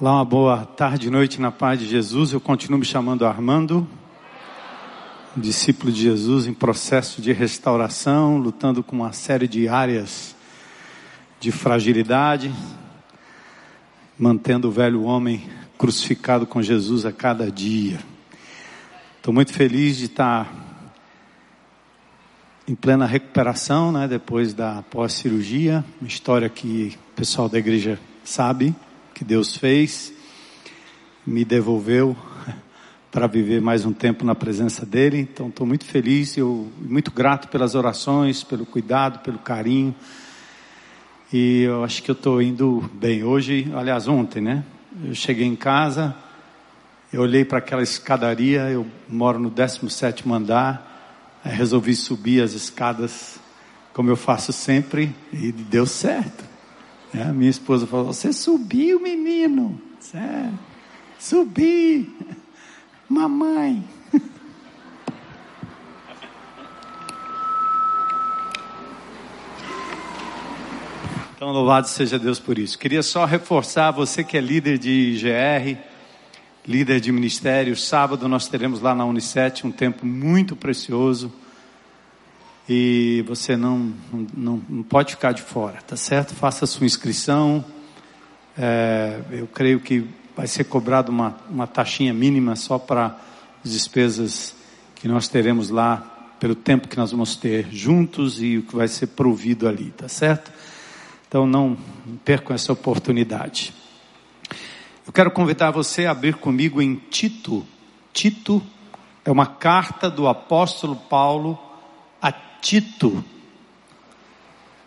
Olá, uma boa tarde e noite na paz de Jesus. Eu continuo me chamando Armando, discípulo de Jesus em processo de restauração, lutando com uma série de áreas de fragilidade, mantendo o velho homem crucificado com Jesus a cada dia. Estou muito feliz de estar em plena recuperação, né, depois da pós-cirurgia, uma história que o pessoal da igreja sabe que Deus fez, me devolveu para viver mais um tempo na presença dele. Então estou muito feliz, eu muito grato pelas orações, pelo cuidado, pelo carinho. E eu acho que eu estou indo bem. Hoje, aliás, ontem, né? Eu cheguei em casa, eu olhei para aquela escadaria, eu moro no 17 andar, resolvi subir as escadas como eu faço sempre e deu certo. É, minha esposa falou: Você subiu, menino. É, subi. Mamãe. Então, louvado seja Deus por isso. Queria só reforçar você que é líder de GR, líder de ministério. Sábado nós teremos lá na Unicet um tempo muito precioso e você não, não, não pode ficar de fora, tá certo? Faça a sua inscrição. É, eu creio que vai ser cobrado uma, uma taxinha mínima só para as despesas que nós teremos lá, pelo tempo que nós vamos ter juntos e o que vai ser provido ali, tá certo? Então não percam essa oportunidade. Eu quero convidar você a abrir comigo em Tito. Tito é uma carta do apóstolo Paulo Tito.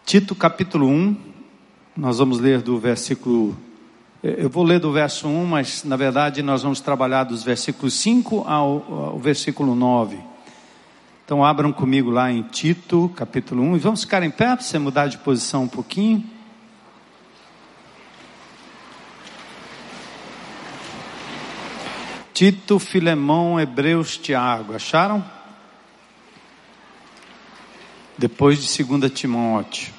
Tito capítulo 1, nós vamos ler do versículo. Eu vou ler do verso 1, mas na verdade nós vamos trabalhar dos versículos 5 ao, ao versículo 9. Então abram comigo lá em Tito capítulo 1 e vamos ficar em pé para você mudar de posição um pouquinho. Tito, Filemão, Hebreus, Tiago, acharam? Depois de 2 Timóteo.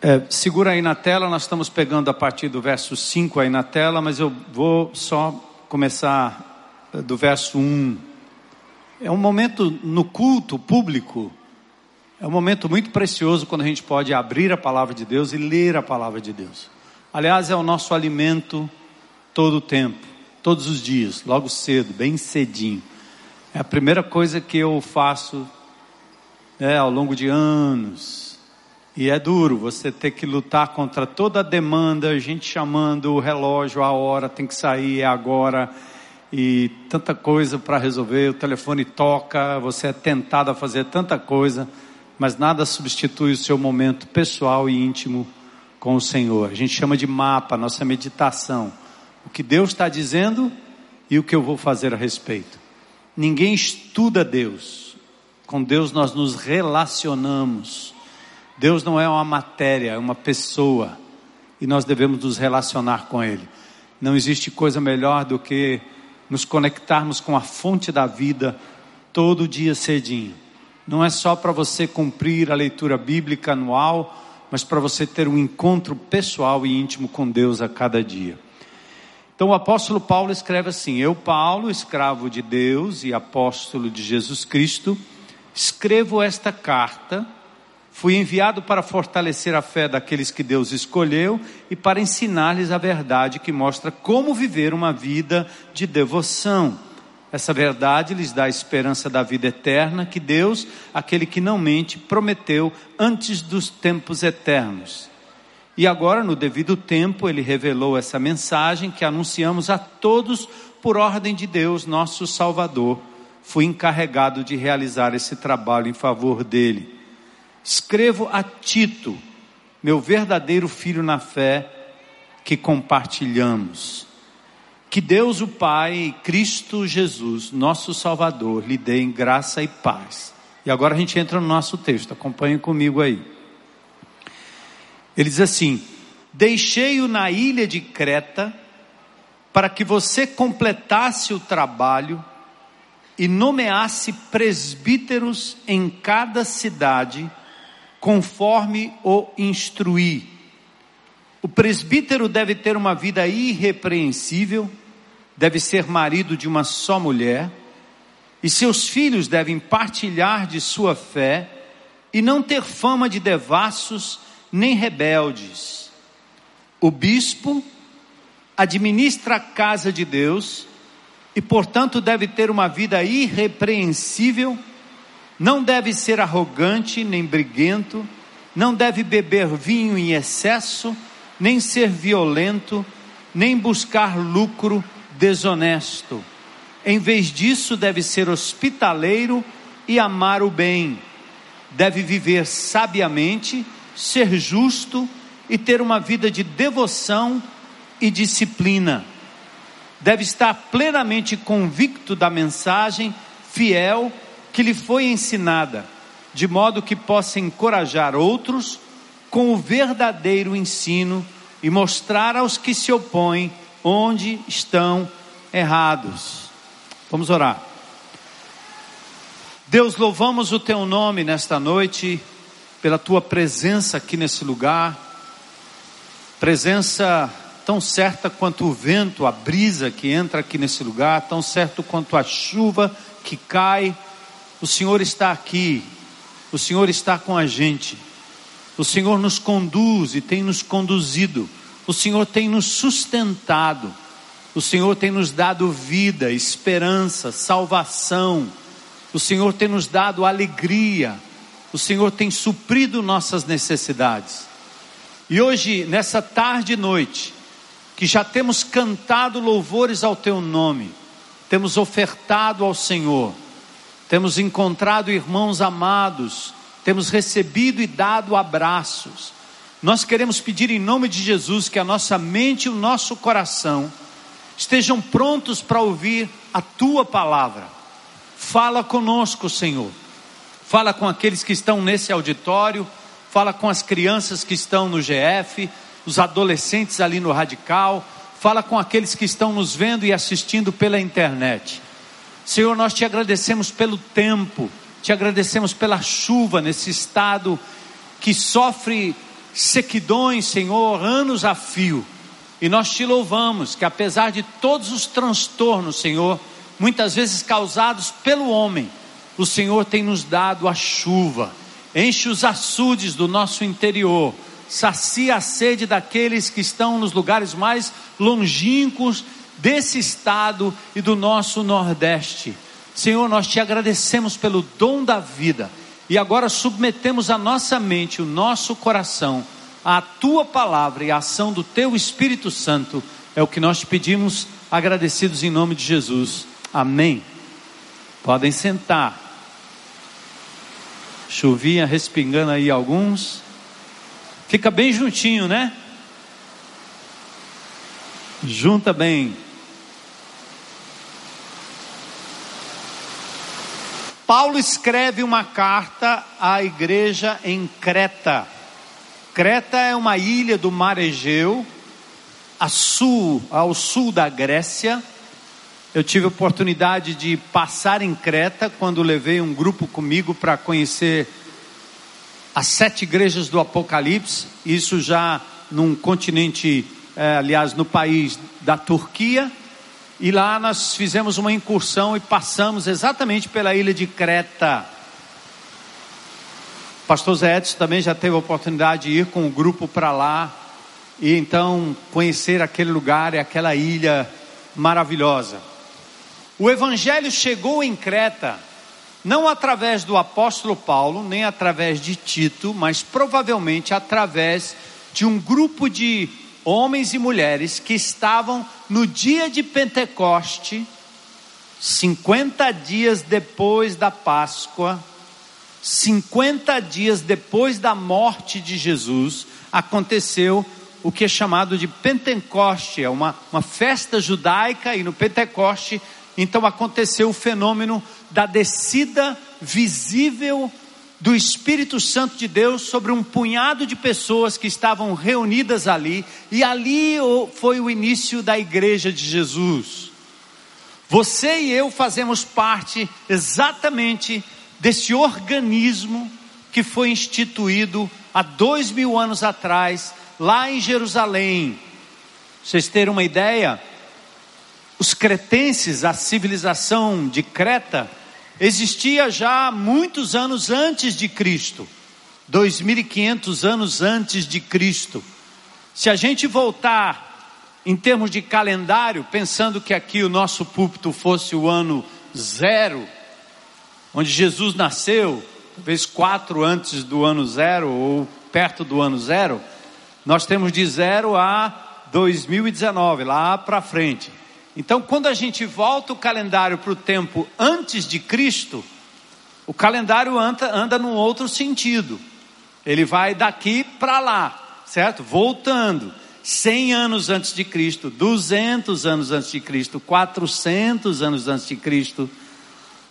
É, segura aí na tela, nós estamos pegando a partir do verso 5 aí na tela, mas eu vou só começar é, do verso 1. É um momento no culto público, é um momento muito precioso quando a gente pode abrir a palavra de Deus e ler a palavra de Deus. Aliás, é o nosso alimento todo o tempo, todos os dias, logo cedo, bem cedinho. É a primeira coisa que eu faço é, ao longo de anos. E é duro você ter que lutar contra toda a demanda, gente chamando o relógio, a hora tem que sair, é agora, e tanta coisa para resolver. O telefone toca, você é tentado a fazer tanta coisa, mas nada substitui o seu momento pessoal e íntimo com o Senhor. A gente chama de mapa, nossa meditação o que Deus está dizendo e o que eu vou fazer a respeito. Ninguém estuda Deus. Com Deus nós nos relacionamos. Deus não é uma matéria, é uma pessoa. E nós devemos nos relacionar com Ele. Não existe coisa melhor do que nos conectarmos com a fonte da vida todo dia cedinho. Não é só para você cumprir a leitura bíblica anual, mas para você ter um encontro pessoal e íntimo com Deus a cada dia. Então o apóstolo Paulo escreve assim: Eu, Paulo, escravo de Deus e apóstolo de Jesus Cristo, escrevo esta carta. Fui enviado para fortalecer a fé daqueles que Deus escolheu e para ensinar-lhes a verdade que mostra como viver uma vida de devoção. Essa verdade lhes dá a esperança da vida eterna que Deus, aquele que não mente, prometeu antes dos tempos eternos. E agora, no devido tempo, ele revelou essa mensagem que anunciamos a todos por ordem de Deus, nosso Salvador. Fui encarregado de realizar esse trabalho em favor dele. Escrevo a Tito, meu verdadeiro filho na fé, que compartilhamos. Que Deus, o Pai, e Cristo Jesus, nosso Salvador, lhe deem graça e paz. E agora a gente entra no nosso texto, acompanhe comigo aí. Ele diz assim: Deixei-o na ilha de Creta para que você completasse o trabalho e nomeasse presbíteros em cada cidade, conforme o instruí. O presbítero deve ter uma vida irrepreensível, deve ser marido de uma só mulher, e seus filhos devem partilhar de sua fé e não ter fama de devassos nem rebeldes. O bispo administra a casa de Deus e, portanto, deve ter uma vida irrepreensível, não deve ser arrogante nem briguento, não deve beber vinho em excesso, nem ser violento, nem buscar lucro desonesto. Em vez disso, deve ser hospitaleiro e amar o bem. Deve viver sabiamente, ser justo e ter uma vida de devoção e disciplina. Deve estar plenamente convicto da mensagem fiel que lhe foi ensinada, de modo que possa encorajar outros com o verdadeiro ensino e mostrar aos que se opõem onde estão errados. Vamos orar. Deus, louvamos o teu nome nesta noite, pela tua presença aqui nesse lugar, presença tão certa quanto o vento, a brisa que entra aqui nesse lugar, tão certo quanto a chuva que cai. O Senhor está aqui, o Senhor está com a gente, o Senhor nos conduz e tem nos conduzido, o Senhor tem nos sustentado. O Senhor tem nos dado vida, esperança, salvação. O Senhor tem nos dado alegria. O Senhor tem suprido nossas necessidades. E hoje, nessa tarde e noite, que já temos cantado louvores ao Teu nome, temos ofertado ao Senhor, temos encontrado irmãos amados, temos recebido e dado abraços. Nós queremos pedir em nome de Jesus que a nossa mente e o nosso coração estejam prontos para ouvir a tua palavra. Fala conosco, Senhor. Fala com aqueles que estão nesse auditório, fala com as crianças que estão no GF, os adolescentes ali no Radical, fala com aqueles que estão nos vendo e assistindo pela internet. Senhor, nós te agradecemos pelo tempo, te agradecemos pela chuva nesse estado que sofre sequidões, Senhor, anos a fio. E nós te louvamos que apesar de todos os transtornos, Senhor, muitas vezes causados pelo homem, o Senhor tem nos dado a chuva, enche os açudes do nosso interior, sacia a sede daqueles que estão nos lugares mais longínquos desse estado e do nosso Nordeste. Senhor, nós te agradecemos pelo dom da vida e agora submetemos a nossa mente, o nosso coração a tua palavra e a ação do teu Espírito Santo é o que nós te pedimos, agradecidos em nome de Jesus. Amém. Podem sentar. Chuvinha respingando aí alguns. Fica bem juntinho, né? Junta bem. Paulo escreve uma carta à igreja em Creta. Creta é uma ilha do mar Egeu, sul, ao sul da Grécia. Eu tive a oportunidade de passar em Creta quando levei um grupo comigo para conhecer as sete igrejas do Apocalipse, isso já num continente, é, aliás, no país da Turquia. E lá nós fizemos uma incursão e passamos exatamente pela ilha de Creta pastor Zé Edson também já teve a oportunidade de ir com o grupo para lá e então conhecer aquele lugar e aquela ilha maravilhosa. O evangelho chegou em Creta não através do apóstolo Paulo, nem através de Tito, mas provavelmente através de um grupo de homens e mulheres que estavam no dia de Pentecoste, 50 dias depois da Páscoa, 50 dias depois da morte de Jesus, aconteceu o que é chamado de Pentecoste, é uma, uma festa judaica, e no Pentecoste, então aconteceu o fenômeno da descida visível do Espírito Santo de Deus sobre um punhado de pessoas que estavam reunidas ali, e ali foi o início da igreja de Jesus. Você e eu fazemos parte exatamente desse organismo que foi instituído há dois mil anos atrás, lá em Jerusalém. Vocês terem uma ideia, os cretenses, a civilização de Creta, existia já muitos anos antes de Cristo, 2500 anos antes de Cristo. Se a gente voltar em termos de calendário, pensando que aqui o nosso púlpito fosse o ano zero, onde Jesus nasceu, talvez quatro antes do ano zero ou perto do ano zero, nós temos de zero a 2019, lá para frente. Então, quando a gente volta o calendário para o tempo antes de Cristo, o calendário anda, anda num outro sentido. Ele vai daqui para lá, certo? Voltando. 100 anos antes de Cristo, 200 anos antes de Cristo, 400 anos antes de Cristo,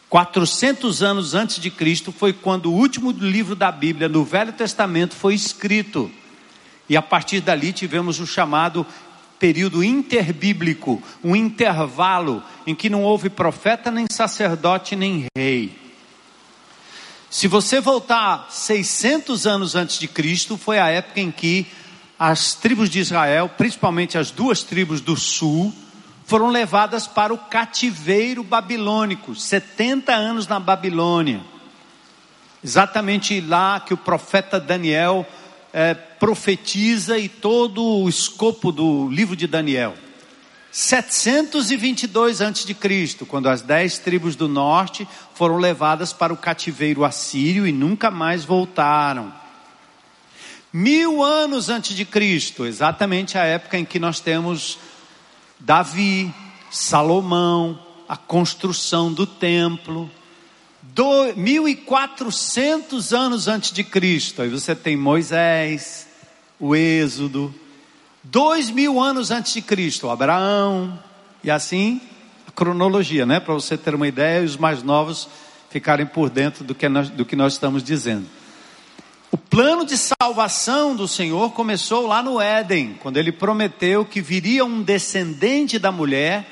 400 anos antes de Cristo foi quando o último livro da Bíblia, no Velho Testamento, foi escrito. E a partir dali tivemos o chamado período interbíblico, um intervalo em que não houve profeta, nem sacerdote, nem rei. Se você voltar 600 anos antes de Cristo, foi a época em que as tribos de Israel, principalmente as duas tribos do sul, foram levadas para o cativeiro babilônico, 70 anos na Babilônia. Exatamente lá que o profeta Daniel é, profetiza e todo o escopo do livro de Daniel. 722 a.C., quando as dez tribos do norte foram levadas para o cativeiro assírio e nunca mais voltaram. Mil anos antes de Cristo, exatamente a época em que nós temos Davi, Salomão, a construção do templo. 1400 anos antes de Cristo, aí você tem Moisés, o Êxodo. Dois mil anos antes de Cristo, Abraão, e assim a cronologia, né? Para você ter uma ideia e os mais novos ficarem por dentro do que, nós, do que nós estamos dizendo. O plano de salvação do Senhor começou lá no Éden, quando ele prometeu que viria um descendente da mulher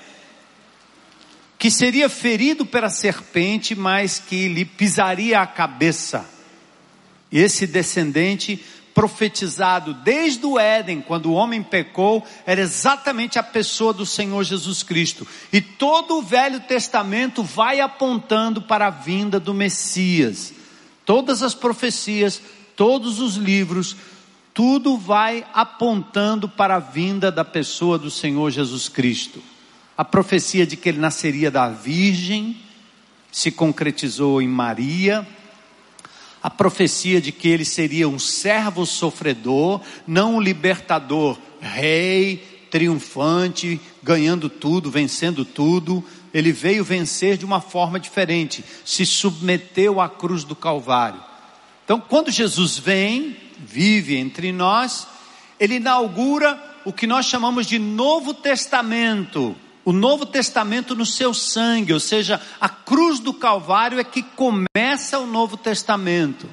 que seria ferido pela serpente, mas que lhe pisaria a cabeça. E esse descendente profetizado desde o Éden, quando o homem pecou, era exatamente a pessoa do Senhor Jesus Cristo. E todo o Velho Testamento vai apontando para a vinda do Messias. Todas as profecias todos os livros, tudo vai apontando para a vinda da pessoa do Senhor Jesus Cristo. A profecia de que ele nasceria da Virgem se concretizou em Maria. A profecia de que ele seria um servo sofredor, não um libertador, rei, triunfante, ganhando tudo, vencendo tudo. Ele veio vencer de uma forma diferente, se submeteu à cruz do Calvário. Então, quando Jesus vem, vive entre nós, ele inaugura o que nós chamamos de Novo Testamento. O Novo Testamento no seu sangue, ou seja, a cruz do Calvário é que começa o Novo Testamento.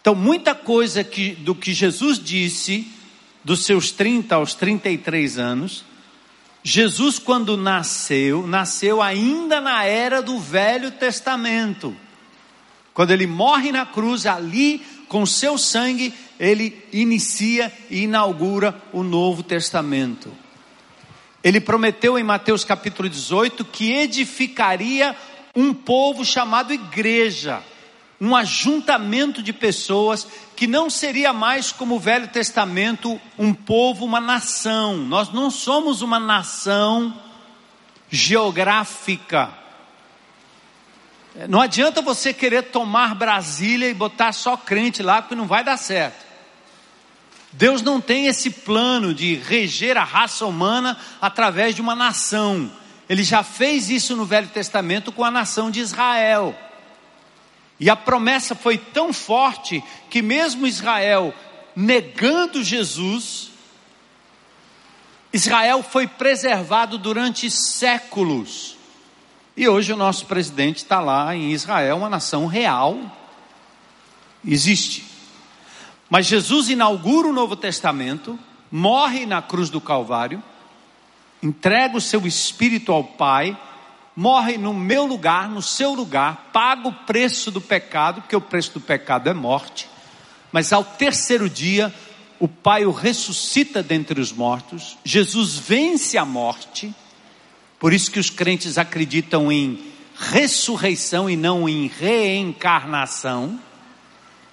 Então, muita coisa que, do que Jesus disse, dos seus 30 aos 33 anos, Jesus, quando nasceu, nasceu ainda na era do Velho Testamento. Quando ele morre na cruz, ali, com seu sangue, ele inicia e inaugura o Novo Testamento. Ele prometeu em Mateus capítulo 18 que edificaria um povo chamado igreja, um ajuntamento de pessoas que não seria mais como o Velho Testamento, um povo, uma nação. Nós não somos uma nação geográfica. Não adianta você querer tomar Brasília e botar só crente lá, porque não vai dar certo. Deus não tem esse plano de reger a raça humana através de uma nação. Ele já fez isso no Velho Testamento com a nação de Israel. E a promessa foi tão forte que, mesmo Israel negando Jesus, Israel foi preservado durante séculos. E hoje o nosso presidente está lá em Israel, uma nação real, existe. Mas Jesus inaugura o Novo Testamento, morre na cruz do Calvário, entrega o seu espírito ao Pai, morre no meu lugar, no seu lugar, paga o preço do pecado, porque o preço do pecado é morte, mas ao terceiro dia, o Pai o ressuscita dentre os mortos, Jesus vence a morte, por isso que os crentes acreditam em ressurreição e não em reencarnação.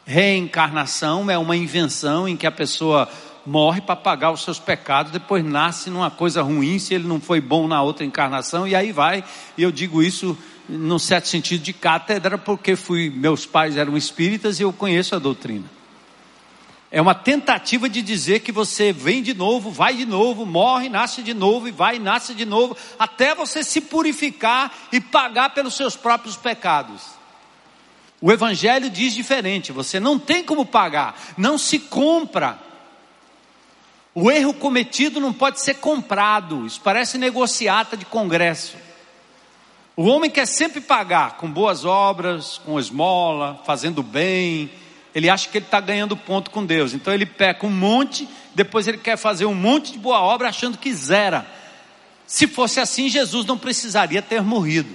Reencarnação é uma invenção em que a pessoa morre para pagar os seus pecados, depois nasce numa coisa ruim se ele não foi bom na outra encarnação, e aí vai. E eu digo isso num certo sentido de cátedra, porque fui, meus pais eram espíritas e eu conheço a doutrina. É uma tentativa de dizer que você vem de novo, vai de novo, morre, nasce de novo e vai nasce de novo, até você se purificar e pagar pelos seus próprios pecados. O Evangelho diz diferente: você não tem como pagar, não se compra o erro cometido não pode ser comprado, isso parece negociata de congresso. O homem quer sempre pagar com boas obras, com esmola, fazendo bem. Ele acha que ele está ganhando ponto com Deus. Então ele peca um monte, depois ele quer fazer um monte de boa obra achando que zera. Se fosse assim, Jesus não precisaria ter morrido.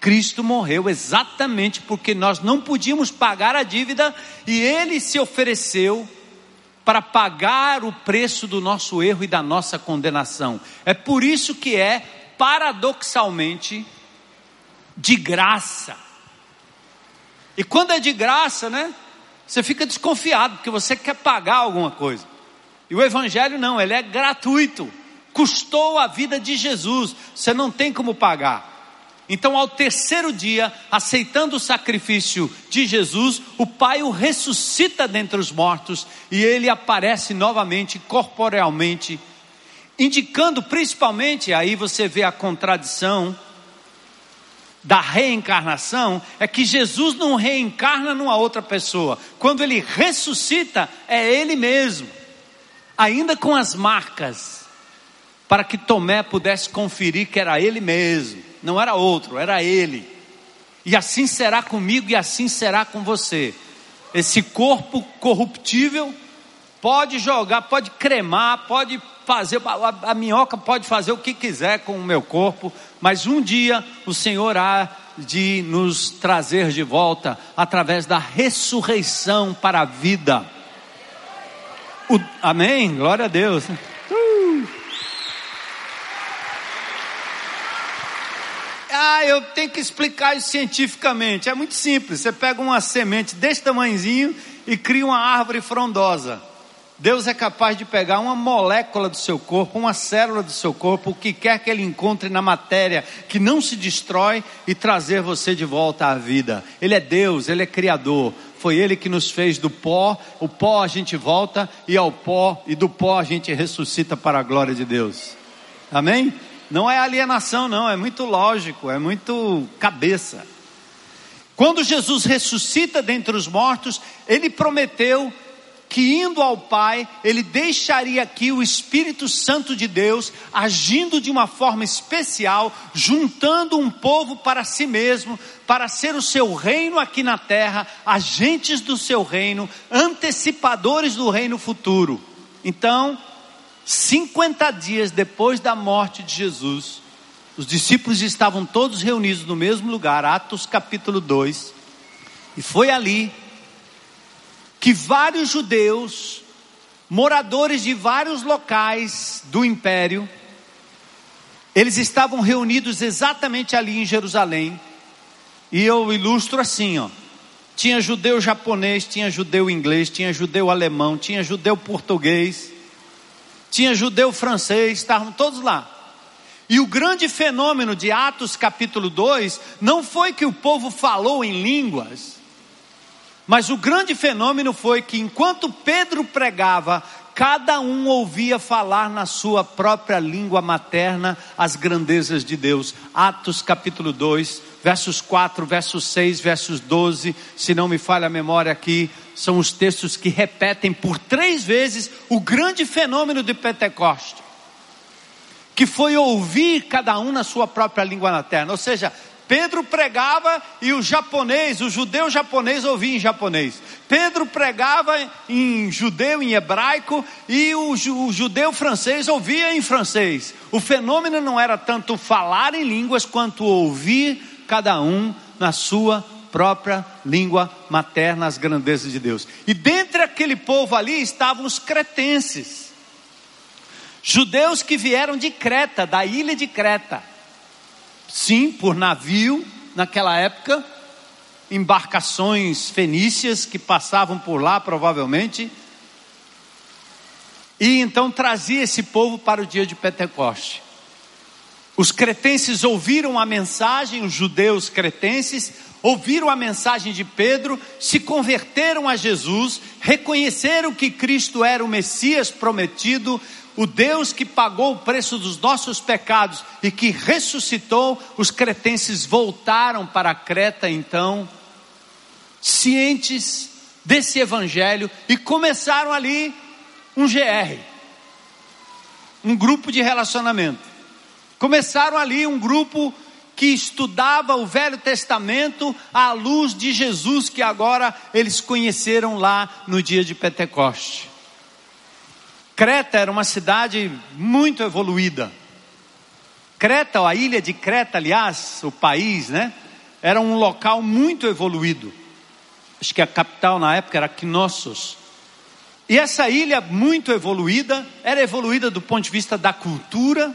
Cristo morreu exatamente porque nós não podíamos pagar a dívida e ele se ofereceu para pagar o preço do nosso erro e da nossa condenação. É por isso que é, paradoxalmente, de graça. E quando é de graça, né? Você fica desconfiado, porque você quer pagar alguma coisa. E o Evangelho não, ele é gratuito. Custou a vida de Jesus, você não tem como pagar. Então, ao terceiro dia, aceitando o sacrifício de Jesus, o Pai o ressuscita dentre os mortos e ele aparece novamente, corporealmente, indicando principalmente, aí você vê a contradição da reencarnação, é que Jesus não reencarna numa outra pessoa. Quando ele ressuscita, é ele mesmo, ainda com as marcas, para que Tomé pudesse conferir que era ele mesmo não era outro, era Ele. E assim será comigo e assim será com você. Esse corpo corruptível pode jogar, pode cremar, pode fazer, a, a, minhoca pode fazer o que quiser com o meu corpo, mas um dia o Senhor há de nos trazer de volta através da ressurreição para a vida. O, amém? Glória a Deus. Ah, eu tenho que explicar isso cientificamente. É muito simples. Você pega uma semente desse tamanhozinho e cria uma árvore frondosa. Deus é capaz de pegar uma molécula do seu corpo, uma célula do seu corpo, o que quer que ele encontre na matéria que não se destrói e trazer você de volta à vida. Ele é Deus, ele é criador. Foi ele que nos fez do pó, o pó a gente volta e ao pó e do pó a gente ressuscita para a glória de Deus. Amém? Não é alienação, não, é muito lógico, é muito cabeça. Quando Jesus ressuscita dentre os mortos, ele prometeu que indo ao Pai, ele deixaria aqui o Espírito Santo de Deus agindo de uma forma especial, juntando um povo para si mesmo, para ser o seu reino aqui na terra, agentes do seu reino, antecipadores do reino futuro. Então, 50 dias depois da morte de Jesus, os discípulos estavam todos reunidos no mesmo lugar, Atos capítulo 2, e foi ali que vários judeus, moradores de vários locais do império, eles estavam reunidos exatamente ali em Jerusalém, e eu ilustro assim, ó. Tinha judeu japonês, tinha judeu inglês, tinha judeu alemão, tinha judeu português, tinha judeu francês, estavam todos lá. E o grande fenômeno de Atos capítulo 2 não foi que o povo falou em línguas, mas o grande fenômeno foi que enquanto Pedro pregava, cada um ouvia falar na sua própria língua materna as grandezas de Deus. Atos capítulo 2, versos 4, versos 6, versos 12, se não me falha a memória aqui, são os textos que repetem por três vezes o grande fenômeno de Pentecoste, que foi ouvir cada um na sua própria língua materna, ou seja, Pedro pregava e o japonês, o judeu japonês ouvia em japonês. Pedro pregava em judeu, em hebraico, e o, o, judeu francês ouvia em francês. O fenômeno não era tanto falar em línguas quanto ouvir cada um na sua própria língua materna as grandezas de Deus. E dentre aquele povo ali estavam os cretenses, judeus que vieram de Creta, da ilha de Creta sim, por navio, naquela época, embarcações fenícias que passavam por lá, provavelmente, e então trazia esse povo para o dia de Pentecoste. Os cretenses ouviram a mensagem, os judeus cretenses ouviram a mensagem de Pedro, se converteram a Jesus, reconheceram que Cristo era o Messias prometido, o Deus que pagou o preço dos nossos pecados e que ressuscitou, os cretenses voltaram para Creta então, cientes desse evangelho e começaram ali um GR, um grupo de relacionamento. Começaram ali um grupo que estudava o Velho Testamento à luz de Jesus que agora eles conheceram lá no dia de Pentecoste. Creta era uma cidade muito evoluída. Creta, a ilha de Creta, aliás, o país, né? Era um local muito evoluído. Acho que a capital na época era Knossos. E essa ilha muito evoluída, era evoluída do ponto de vista da cultura,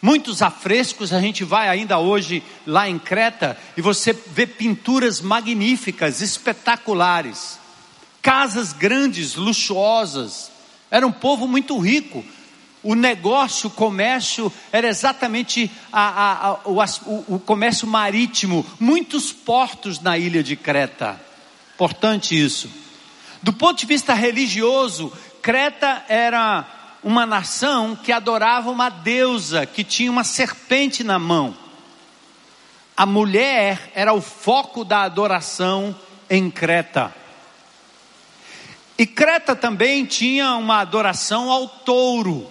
muitos afrescos, a gente vai ainda hoje lá em Creta e você vê pinturas magníficas, espetaculares, casas grandes, luxuosas, era um povo muito rico. O negócio, o comércio era exatamente a, a, a, o, o, o comércio marítimo. Muitos portos na ilha de Creta. Importante isso. Do ponto de vista religioso, Creta era uma nação que adorava uma deusa que tinha uma serpente na mão. A mulher era o foco da adoração em Creta. E Creta também tinha uma adoração ao touro.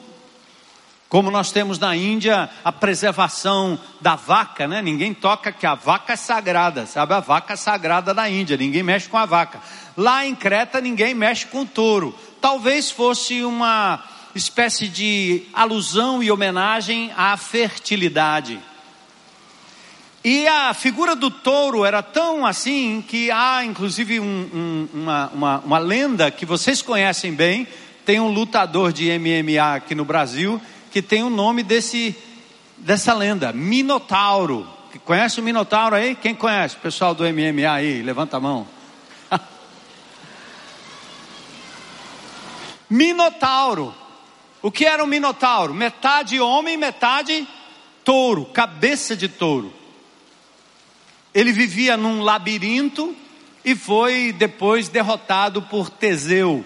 Como nós temos na Índia a preservação da vaca, né? Ninguém toca que a vaca é sagrada, sabe? A vaca é sagrada da Índia, ninguém mexe com a vaca. Lá em Creta ninguém mexe com o touro. Talvez fosse uma espécie de alusão e homenagem à fertilidade. E a figura do touro era tão assim que há inclusive um, um, uma, uma, uma lenda que vocês conhecem bem. Tem um lutador de MMA aqui no Brasil que tem o nome desse, dessa lenda, Minotauro. Conhece o Minotauro aí? Quem conhece? Pessoal do MMA aí, levanta a mão. Minotauro. O que era um Minotauro? Metade homem, metade touro, cabeça de touro. Ele vivia num labirinto e foi depois derrotado por Teseu.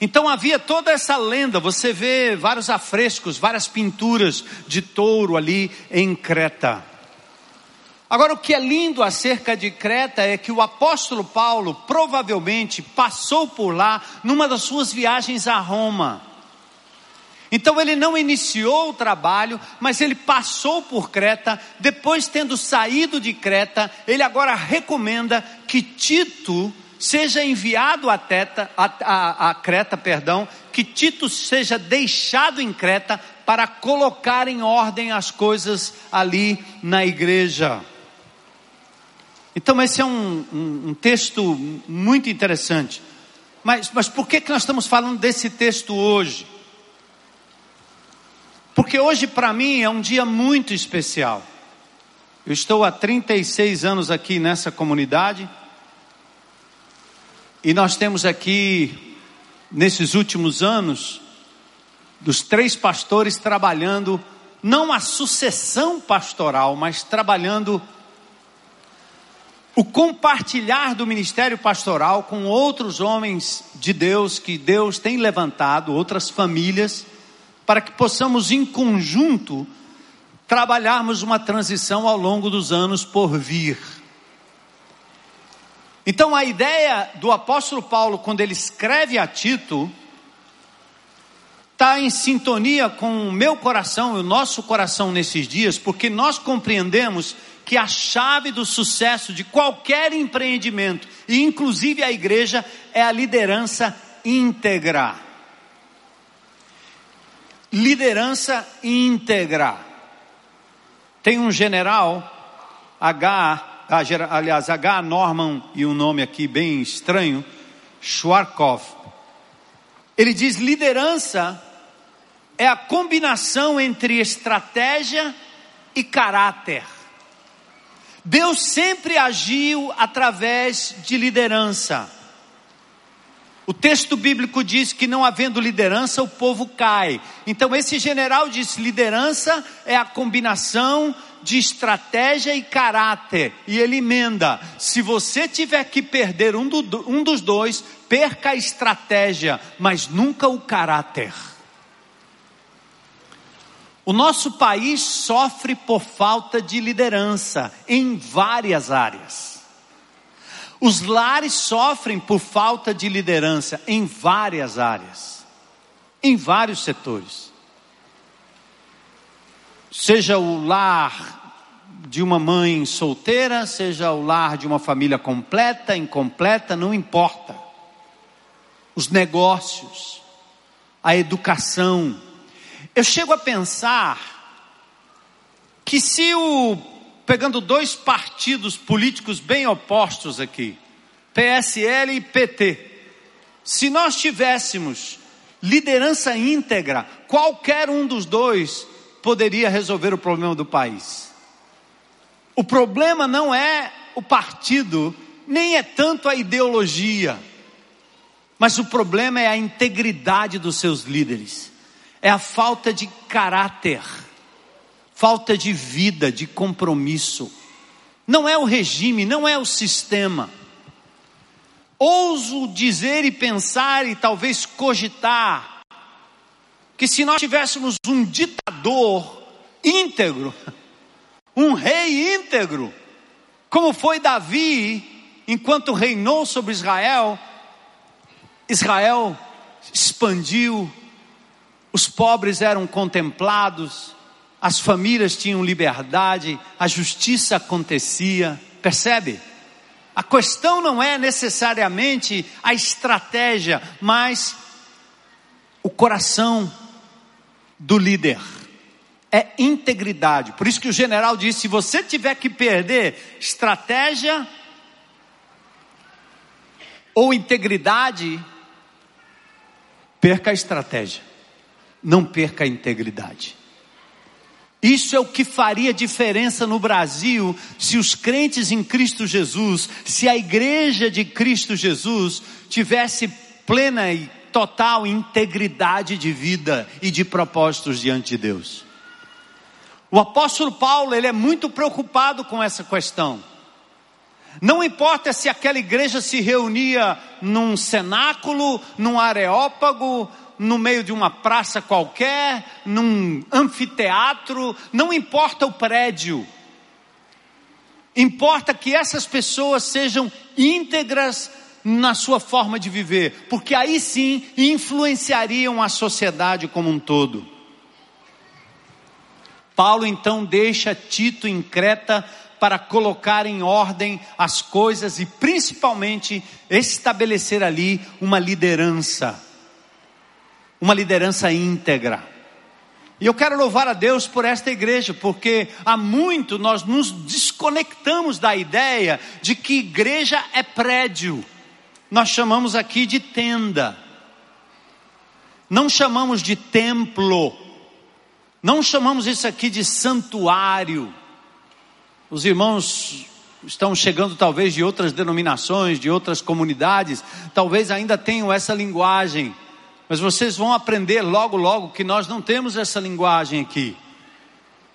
Então havia toda essa lenda, você vê vários afrescos, várias pinturas de touro ali em Creta. Agora, o que é lindo acerca de Creta é que o apóstolo Paulo provavelmente passou por lá numa das suas viagens a Roma. Então ele não iniciou o trabalho, mas ele passou por Creta, depois tendo saído de Creta, ele agora recomenda que Tito seja enviado a, Teta, a, a, a Creta, perdão, que Tito seja deixado em Creta para colocar em ordem as coisas ali na igreja. Então esse é um, um, um texto muito interessante. Mas, mas por que, que nós estamos falando desse texto hoje? Porque hoje para mim é um dia muito especial. Eu estou há 36 anos aqui nessa comunidade. E nós temos aqui, nesses últimos anos, dos três pastores trabalhando, não a sucessão pastoral, mas trabalhando o compartilhar do ministério pastoral com outros homens de Deus que Deus tem levantado, outras famílias para que possamos em conjunto trabalharmos uma transição ao longo dos anos por vir. Então a ideia do apóstolo Paulo, quando ele escreve a Tito, está em sintonia com o meu coração e o nosso coração nesses dias, porque nós compreendemos que a chave do sucesso de qualquer empreendimento, e inclusive a igreja, é a liderança íntegra. Liderança íntegra. Tem um general, H, aliás, H. Norman, e um nome aqui bem estranho, Schwarzkopf. Ele diz: liderança é a combinação entre estratégia e caráter. Deus sempre agiu através de liderança. O texto bíblico diz que não havendo liderança, o povo cai. Então, esse general diz: liderança é a combinação de estratégia e caráter. E ele emenda: se você tiver que perder um, do, um dos dois, perca a estratégia, mas nunca o caráter. O nosso país sofre por falta de liderança em várias áreas. Os lares sofrem por falta de liderança em várias áreas, em vários setores. Seja o lar de uma mãe solteira, seja o lar de uma família completa, incompleta, não importa. Os negócios, a educação, eu chego a pensar que se o pegando dois partidos políticos bem opostos aqui, PSL e PT, se nós tivéssemos liderança íntegra, qualquer um dos dois poderia resolver o problema do país. O problema não é o partido, nem é tanto a ideologia, mas o problema é a integridade dos seus líderes é a falta de caráter, falta de vida, de compromisso. Não é o regime, não é o sistema. Ouso dizer e pensar e talvez cogitar que se nós tivéssemos um ditador íntegro, um rei íntegro, como foi Davi, enquanto reinou sobre Israel, Israel expandiu, os pobres eram contemplados, as famílias tinham liberdade, a justiça acontecia, percebe? A questão não é necessariamente a estratégia, mas o coração do líder. É integridade. Por isso que o general disse: se você tiver que perder estratégia ou integridade, perca a estratégia não perca a integridade. Isso é o que faria diferença no Brasil se os crentes em Cristo Jesus, se a igreja de Cristo Jesus tivesse plena e total integridade de vida e de propósitos diante de Deus. O apóstolo Paulo, ele é muito preocupado com essa questão. Não importa se aquela igreja se reunia num cenáculo, num areópago, no meio de uma praça qualquer, num anfiteatro, não importa o prédio. Importa que essas pessoas sejam íntegras na sua forma de viver, porque aí sim influenciariam a sociedade como um todo. Paulo então deixa Tito em Creta para colocar em ordem as coisas e principalmente estabelecer ali uma liderança uma liderança íntegra. E eu quero louvar a Deus por esta igreja, porque há muito nós nos desconectamos da ideia de que igreja é prédio. Nós chamamos aqui de tenda. Não chamamos de templo. Não chamamos isso aqui de santuário. Os irmãos estão chegando talvez de outras denominações, de outras comunidades, talvez ainda tenham essa linguagem. Mas vocês vão aprender logo, logo que nós não temos essa linguagem aqui.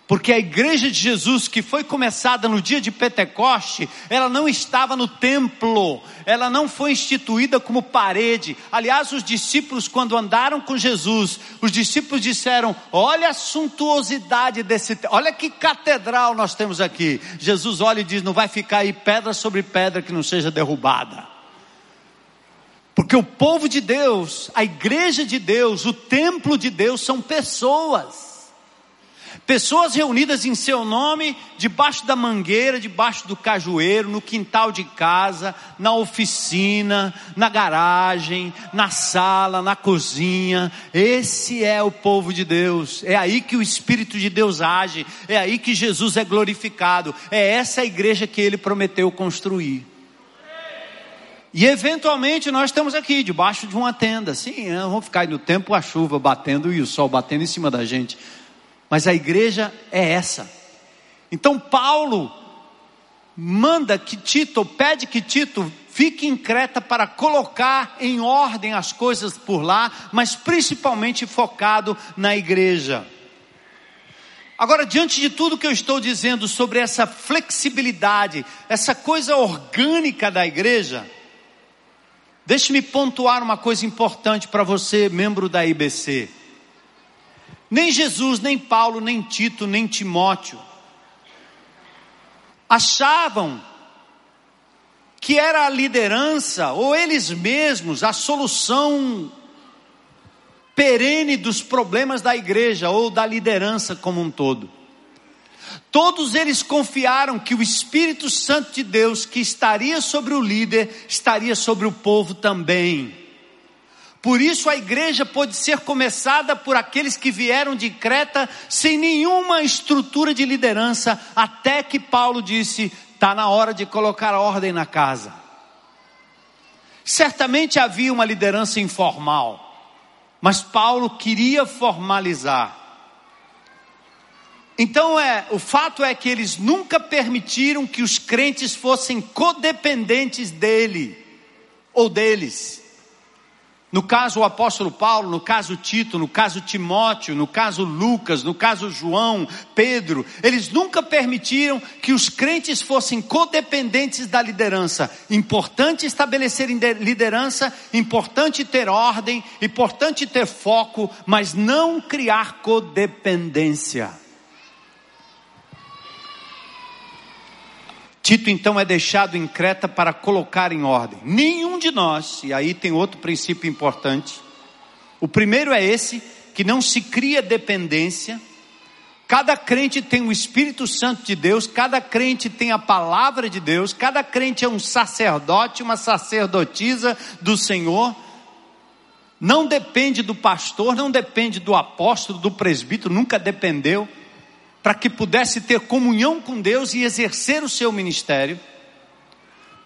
Porque a igreja de Jesus, que foi começada no dia de Pentecoste, ela não estava no templo, ela não foi instituída como parede. Aliás, os discípulos, quando andaram com Jesus, os discípulos disseram: Olha a suntuosidade desse, olha que catedral nós temos aqui. Jesus olha e diz: Não vai ficar aí pedra sobre pedra que não seja derrubada. Porque o povo de Deus, a igreja de Deus, o templo de Deus são pessoas. Pessoas reunidas em seu nome, debaixo da mangueira, debaixo do cajueiro, no quintal de casa, na oficina, na garagem, na sala, na cozinha. Esse é o povo de Deus. É aí que o Espírito de Deus age. É aí que Jesus é glorificado. É essa a igreja que ele prometeu construir. E eventualmente nós estamos aqui, debaixo de uma tenda. Sim, vamos ficar aí no tempo a chuva batendo e o sol batendo em cima da gente mas a igreja é essa. Então Paulo manda que Tito, pede que Tito fique em Creta para colocar em ordem as coisas por lá, mas principalmente focado na igreja. Agora, diante de tudo que eu estou dizendo sobre essa flexibilidade, essa coisa orgânica da igreja, deixe-me pontuar uma coisa importante para você, membro da IBC. Nem Jesus, nem Paulo, nem Tito, nem Timóteo achavam que era a liderança, ou eles mesmos, a solução perene dos problemas da igreja ou da liderança como um todo. Todos eles confiaram que o Espírito Santo de Deus, que estaria sobre o líder, estaria sobre o povo também. Por isso a igreja pode ser começada por aqueles que vieram de Creta sem nenhuma estrutura de liderança, até que Paulo disse: está na hora de colocar ordem na casa. Certamente havia uma liderança informal, mas Paulo queria formalizar. Então é, o fato é que eles nunca permitiram que os crentes fossem codependentes dele ou deles. No caso o apóstolo Paulo, no caso Tito, no caso Timóteo, no caso Lucas, no caso João, Pedro, eles nunca permitiram que os crentes fossem codependentes da liderança. Importante estabelecer liderança, importante ter ordem, importante ter foco, mas não criar codependência. Tito então é deixado em Creta para colocar em ordem. Nenhum de nós, e aí tem outro princípio importante. O primeiro é esse, que não se cria dependência. Cada crente tem o Espírito Santo de Deus, cada crente tem a palavra de Deus, cada crente é um sacerdote, uma sacerdotisa do Senhor. Não depende do pastor, não depende do apóstolo, do presbítero, nunca dependeu para que pudesse ter comunhão com Deus e exercer o seu ministério.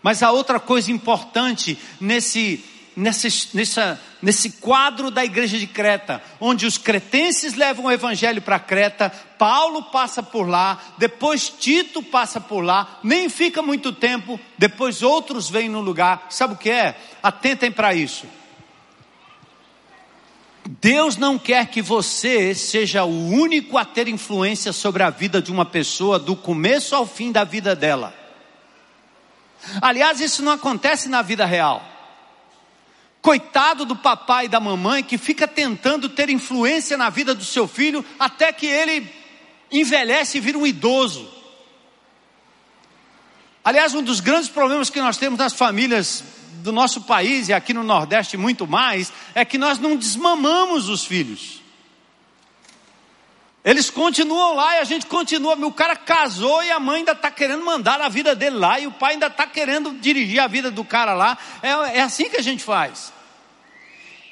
Mas a outra coisa importante nesse, nesse, nessa, nesse quadro da igreja de Creta, onde os cretenses levam o evangelho para Creta, Paulo passa por lá, depois Tito passa por lá, nem fica muito tempo, depois outros vêm no lugar. Sabe o que é? Atentem para isso. Deus não quer que você seja o único a ter influência sobre a vida de uma pessoa do começo ao fim da vida dela. Aliás, isso não acontece na vida real. Coitado do papai e da mamãe que fica tentando ter influência na vida do seu filho até que ele envelhece e vira um idoso. Aliás, um dos grandes problemas que nós temos nas famílias do nosso país e aqui no Nordeste muito mais, é que nós não desmamamos os filhos. Eles continuam lá e a gente continua. O cara casou e a mãe ainda está querendo mandar a vida dele lá e o pai ainda está querendo dirigir a vida do cara lá. É, é assim que a gente faz.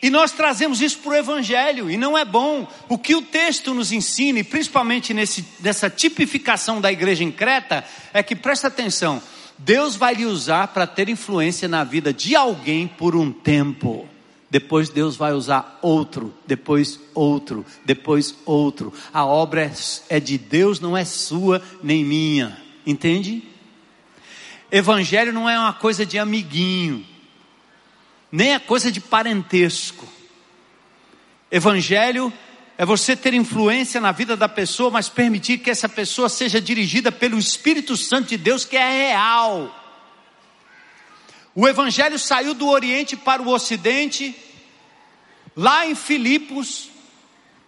E nós trazemos isso para o Evangelho, e não é bom. O que o texto nos ensina, e principalmente nesse, nessa tipificação da igreja em Creta, é que presta atenção: Deus vai lhe usar para ter influência na vida de alguém por um tempo. Depois Deus vai usar outro, depois outro, depois outro. A obra é, de Deus, não é sua nem minha. Entende? Evangelho não é uma coisa de amiguinho, nem é coisa de parentesco. Evangelho é você ter influência na vida da pessoa, mas permitir que essa pessoa seja dirigida pelo Espírito Santo de Deus, que é real. O Evangelho saiu do Oriente para o Ocidente, lá em Filipos,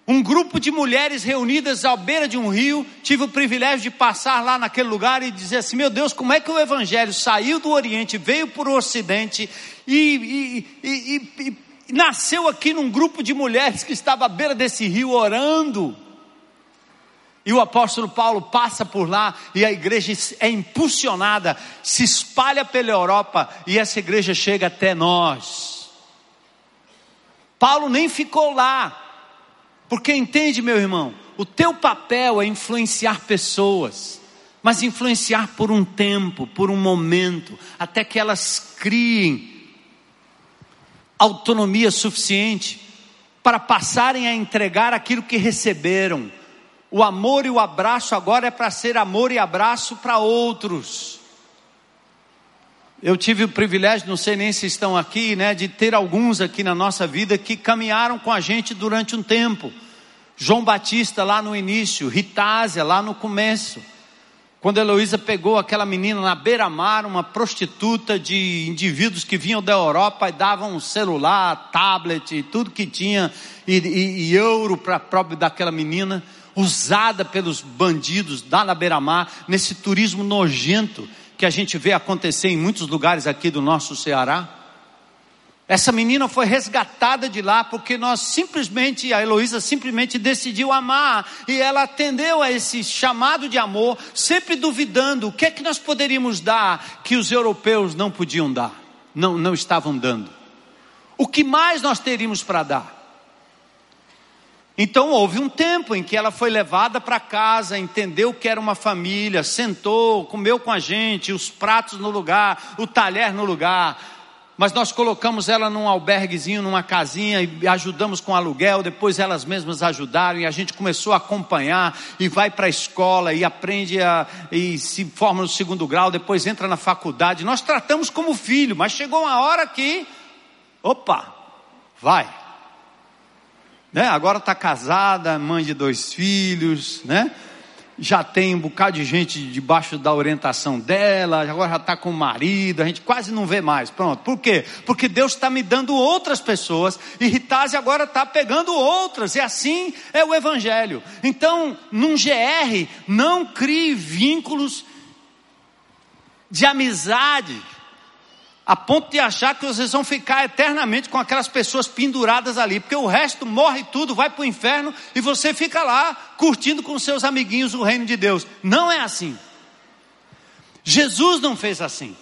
Um grupo de mulheres reunidas à beira de um rio, tive o privilégio de passar lá naquele lugar e dizer assim: meu Deus, como é que o Evangelho saiu do Oriente, veio para o Ocidente e, e, e, e nasceu aqui num grupo de mulheres que estava à beira desse rio orando. E o apóstolo Paulo passa por lá e a igreja é impulsionada, se espalha pela Europa e essa igreja chega até nós. Paulo nem ficou lá, porque entende, meu irmão, o teu papel é influenciar pessoas, mas influenciar por um tempo, por um momento, até que elas criem autonomia suficiente para passarem a entregar aquilo que receberam. O amor e o abraço agora é para ser amor e abraço para outros. Eu tive o privilégio, não sei nem se estão aqui, né, de ter alguns aqui na nossa vida que caminharam com a gente durante um tempo. João Batista lá no início, Ritásia lá no começo. Quando Heloísa pegou aquela menina na beira-mar, uma prostituta de indivíduos que vinham da Europa e davam um celular, tablet, tudo que tinha, e, e, e euro para próprio daquela menina, usada pelos bandidos lá na beira-mar, nesse turismo nojento que a gente vê acontecer em muitos lugares aqui do nosso Ceará. Essa menina foi resgatada de lá porque nós simplesmente, a Heloísa simplesmente decidiu amar e ela atendeu a esse chamado de amor, sempre duvidando o que é que nós poderíamos dar que os europeus não podiam dar, não, não estavam dando. O que mais nós teríamos para dar? Então houve um tempo em que ela foi levada para casa, entendeu que era uma família, sentou, comeu com a gente, os pratos no lugar, o talher no lugar, mas nós colocamos ela num alberguezinho, numa casinha e ajudamos com aluguel. Depois elas mesmas ajudaram e a gente começou a acompanhar e vai para a escola e aprende a, e se forma no segundo grau. Depois entra na faculdade. Nós tratamos como filho, mas chegou uma hora que, opa, vai. Né? Agora está casada, mãe de dois filhos, né? Já tem um bocado de gente debaixo da orientação dela, agora já está com o marido, a gente quase não vê mais. Pronto. Por quê? Porque Deus está me dando outras pessoas e Ritase agora está pegando outras, e assim é o Evangelho. Então, num GR, não crie vínculos de amizade a ponto de achar que vocês vão ficar eternamente com aquelas pessoas penduradas ali, porque o resto morre tudo, vai para o inferno e você fica lá curtindo com seus amiguinhos o reino de Deus. Não é assim. Jesus não fez assim.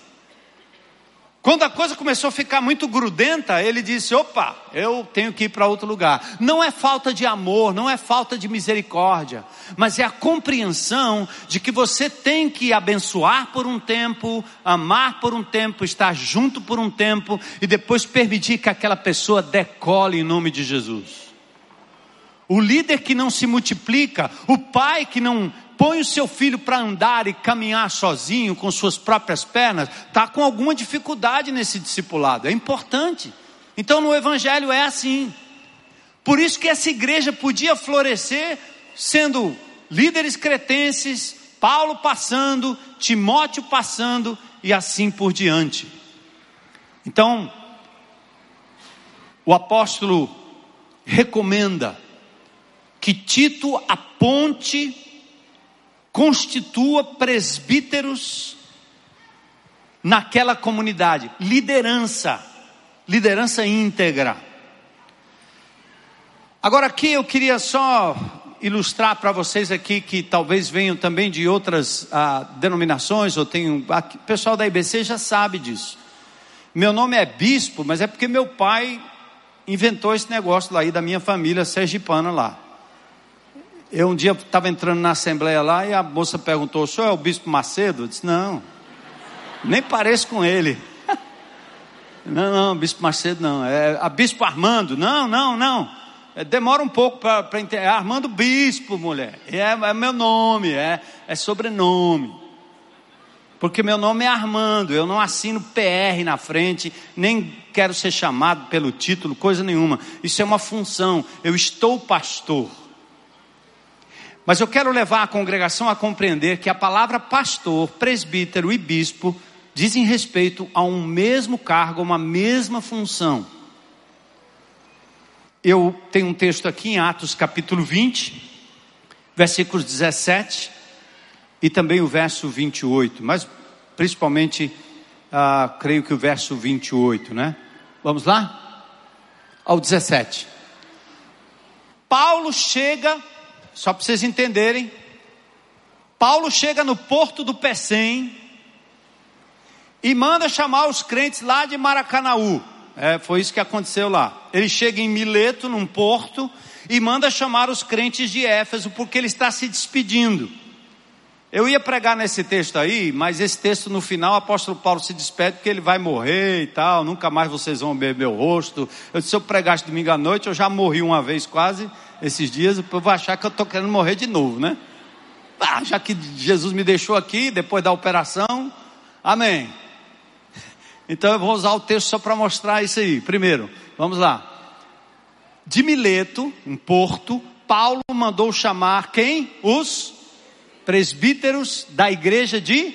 Quando a coisa começou a ficar muito grudenta, ele disse: opa, eu tenho que ir para outro lugar. Não é falta de amor, não é falta de misericórdia, mas é a compreensão de que você tem que abençoar por um tempo, amar por um tempo, estar junto por um tempo e depois permitir que aquela pessoa decole em nome de Jesus. O líder que não se multiplica, o pai que não põe o seu filho para andar e caminhar sozinho com suas próprias pernas, está com alguma dificuldade nesse discipulado. É importante. Então no Evangelho é assim. Por isso que essa igreja podia florescer sendo líderes cretenses, Paulo passando, Timóteo passando e assim por diante. Então, o apóstolo recomenda que Tito aponte constitua presbíteros naquela comunidade, liderança, liderança íntegra. Agora aqui eu queria só ilustrar para vocês aqui que talvez venham também de outras ah, denominações ou tenham, o pessoal da IBC já sabe disso. Meu nome é bispo, mas é porque meu pai inventou esse negócio lá aí da minha família sergipana lá. Eu um dia estava entrando na assembleia lá e a moça perguntou: o senhor é o bispo Macedo? Eu disse: não, nem pareço com ele. Não, não, bispo Macedo não. É a bispo Armando? Não, não, não. É, demora um pouco para entender. É Armando Bispo, mulher. É, é meu nome, é, é sobrenome. Porque meu nome é Armando, eu não assino PR na frente, nem quero ser chamado pelo título, coisa nenhuma. Isso é uma função. Eu estou pastor. Mas eu quero levar a congregação a compreender que a palavra pastor, presbítero e bispo dizem respeito a um mesmo cargo, uma mesma função. Eu tenho um texto aqui em Atos capítulo 20, versículos 17 e também o verso 28, mas principalmente, ah, creio que o verso 28, né? Vamos lá? Ao 17. Paulo chega, só para vocês entenderem, Paulo chega no porto do Pecém e manda chamar os crentes lá de Maracanaú. É, foi isso que aconteceu lá. Ele chega em Mileto, num porto, e manda chamar os crentes de Éfeso, porque ele está se despedindo. Eu ia pregar nesse texto aí, mas esse texto no final o apóstolo Paulo se despede porque ele vai morrer e tal, nunca mais vocês vão ver meu rosto. Eu se eu pregasse domingo à noite, eu já morri uma vez quase, esses dias, eu vou achar que eu estou querendo morrer de novo, né? Ah, já que Jesus me deixou aqui, depois da operação, amém. Então eu vou usar o texto só para mostrar isso aí. Primeiro, vamos lá. De Mileto, em Porto, Paulo mandou chamar quem? Os presbíteros da igreja de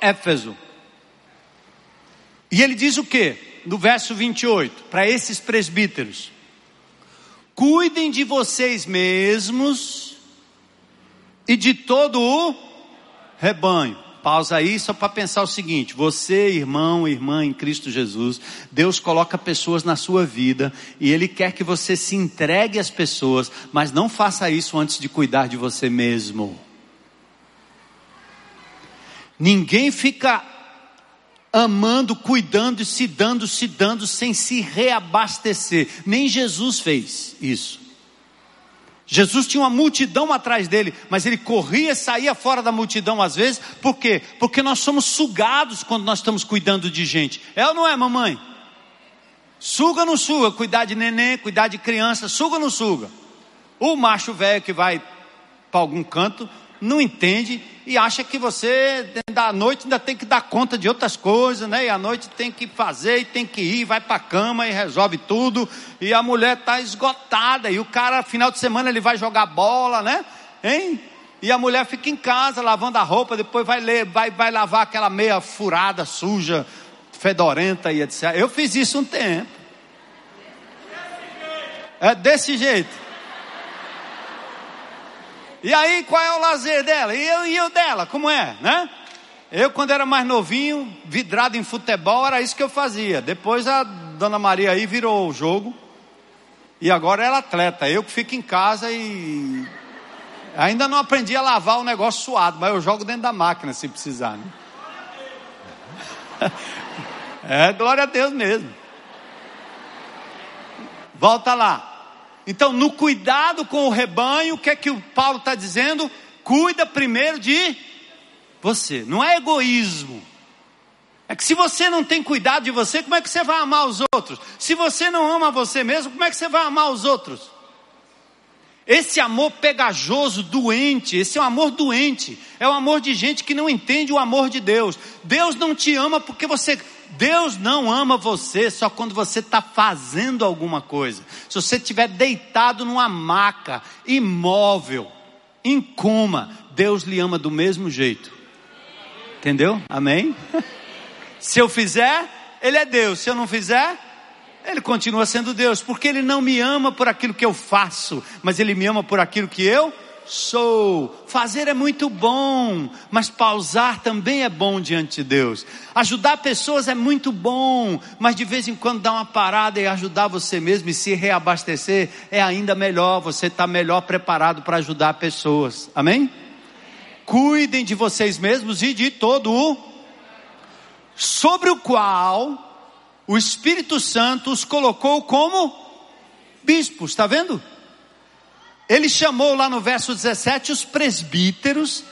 Éfeso. E ele diz o que? No verso 28, para esses presbíteros: Cuidem de vocês mesmos e de todo o rebanho Pausa aí só para pensar o seguinte: você, irmão, irmã em Cristo Jesus, Deus coloca pessoas na sua vida e Ele quer que você se entregue às pessoas, mas não faça isso antes de cuidar de você mesmo. Ninguém fica amando, cuidando se dando, se dando sem se reabastecer. Nem Jesus fez isso. Jesus tinha uma multidão atrás dele, mas ele corria saía fora da multidão às vezes, por quê? Porque nós somos sugados quando nós estamos cuidando de gente. É ou não é, mamãe? Suga ou não suga? Cuidar de neném, cuidar de criança, suga ou não suga? O macho velho que vai para algum canto, não entende e acha que você da noite ainda tem que dar conta de outras coisas, né? E à noite tem que fazer e tem que ir, vai para a cama e resolve tudo. E a mulher está esgotada e o cara final de semana ele vai jogar bola, né? Hein? E a mulher fica em casa lavando a roupa, depois vai ler, vai vai lavar aquela meia furada, suja, fedorenta e etc. Eu fiz isso um tempo. É desse jeito. E aí, qual é o lazer dela? E eu e eu dela, como é, né? Eu, quando era mais novinho, vidrado em futebol, era isso que eu fazia. Depois a dona Maria aí virou o jogo. E agora ela é atleta. Eu que fico em casa e. Ainda não aprendi a lavar o negócio suado, mas eu jogo dentro da máquina se precisar. Né? É, glória a Deus mesmo. Volta lá. Então, no cuidado com o rebanho, o que é que o Paulo está dizendo? Cuida primeiro de você. Não é egoísmo. É que se você não tem cuidado de você, como é que você vai amar os outros? Se você não ama você mesmo, como é que você vai amar os outros? Esse amor pegajoso, doente, esse é um amor doente, é o amor de gente que não entende o amor de Deus. Deus não te ama porque você Deus não ama você só quando você está fazendo alguma coisa. Se você estiver deitado numa maca, imóvel, em coma, Deus lhe ama do mesmo jeito. Entendeu? Amém? Se eu fizer, Ele é Deus. Se eu não fizer, Ele continua sendo Deus. Porque Ele não me ama por aquilo que eu faço, mas Ele me ama por aquilo que eu sou. Fazer é muito bom, mas pausar também é bom diante de Deus. Ajudar pessoas é muito bom, mas de vez em quando dar uma parada e ajudar você mesmo e se reabastecer é ainda melhor. Você está melhor preparado para ajudar pessoas. Amém? Cuidem de vocês mesmos e de todo o sobre o qual o Espírito Santo os colocou como bispos, está vendo? Ele chamou lá no verso 17 os presbíteros,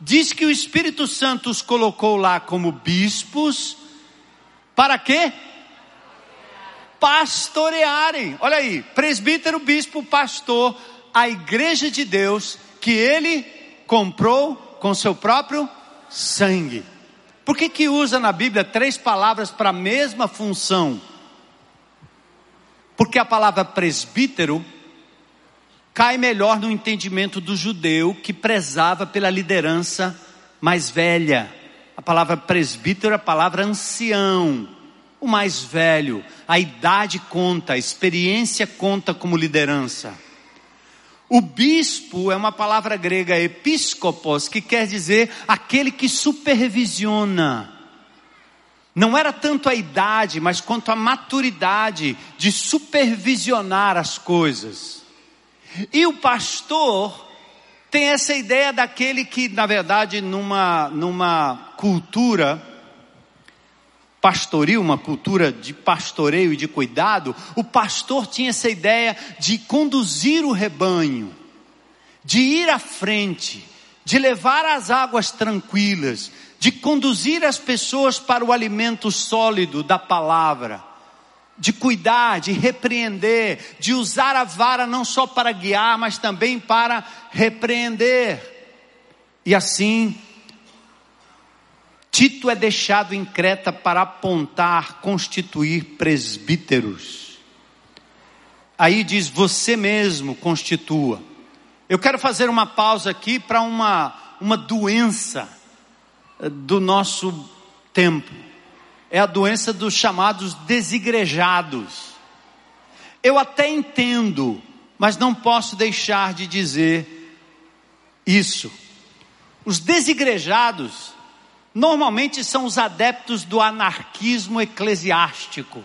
diz que o Espírito Santo os colocou lá como bispos, para quê? Pastorearem. Olha aí, presbítero, bispo, pastor, a igreja de Deus que ele comprou com seu próprio sangue. Por que que usa na Bíblia três palavras para a mesma função? Porque a palavra presbítero cai melhor no entendimento do judeu que prezava pela liderança mais velha. A palavra presbítero é a palavra ancião. o mais velho. A idade conta, a experiência conta como liderança. O bispo é uma palavra grega episcopos, que quer dizer aquele que supervisiona. Não era tanto a idade, mas quanto a maturidade de supervisionar as coisas. E o pastor tem essa ideia daquele que, na verdade, numa, numa cultura pastoril, uma cultura de pastoreio e de cuidado, o pastor tinha essa ideia de conduzir o rebanho, de ir à frente, de levar as águas tranquilas, de conduzir as pessoas para o alimento sólido da palavra, de cuidar, de repreender, de usar a vara não só para guiar, mas também para repreender. E assim Tito é deixado em Creta para apontar, constituir presbíteros. Aí diz: você mesmo constitua. Eu quero fazer uma pausa aqui para uma, uma doença do nosso tempo. É a doença dos chamados desigrejados. Eu até entendo, mas não posso deixar de dizer isso. Os desigrejados normalmente são os adeptos do anarquismo eclesiástico.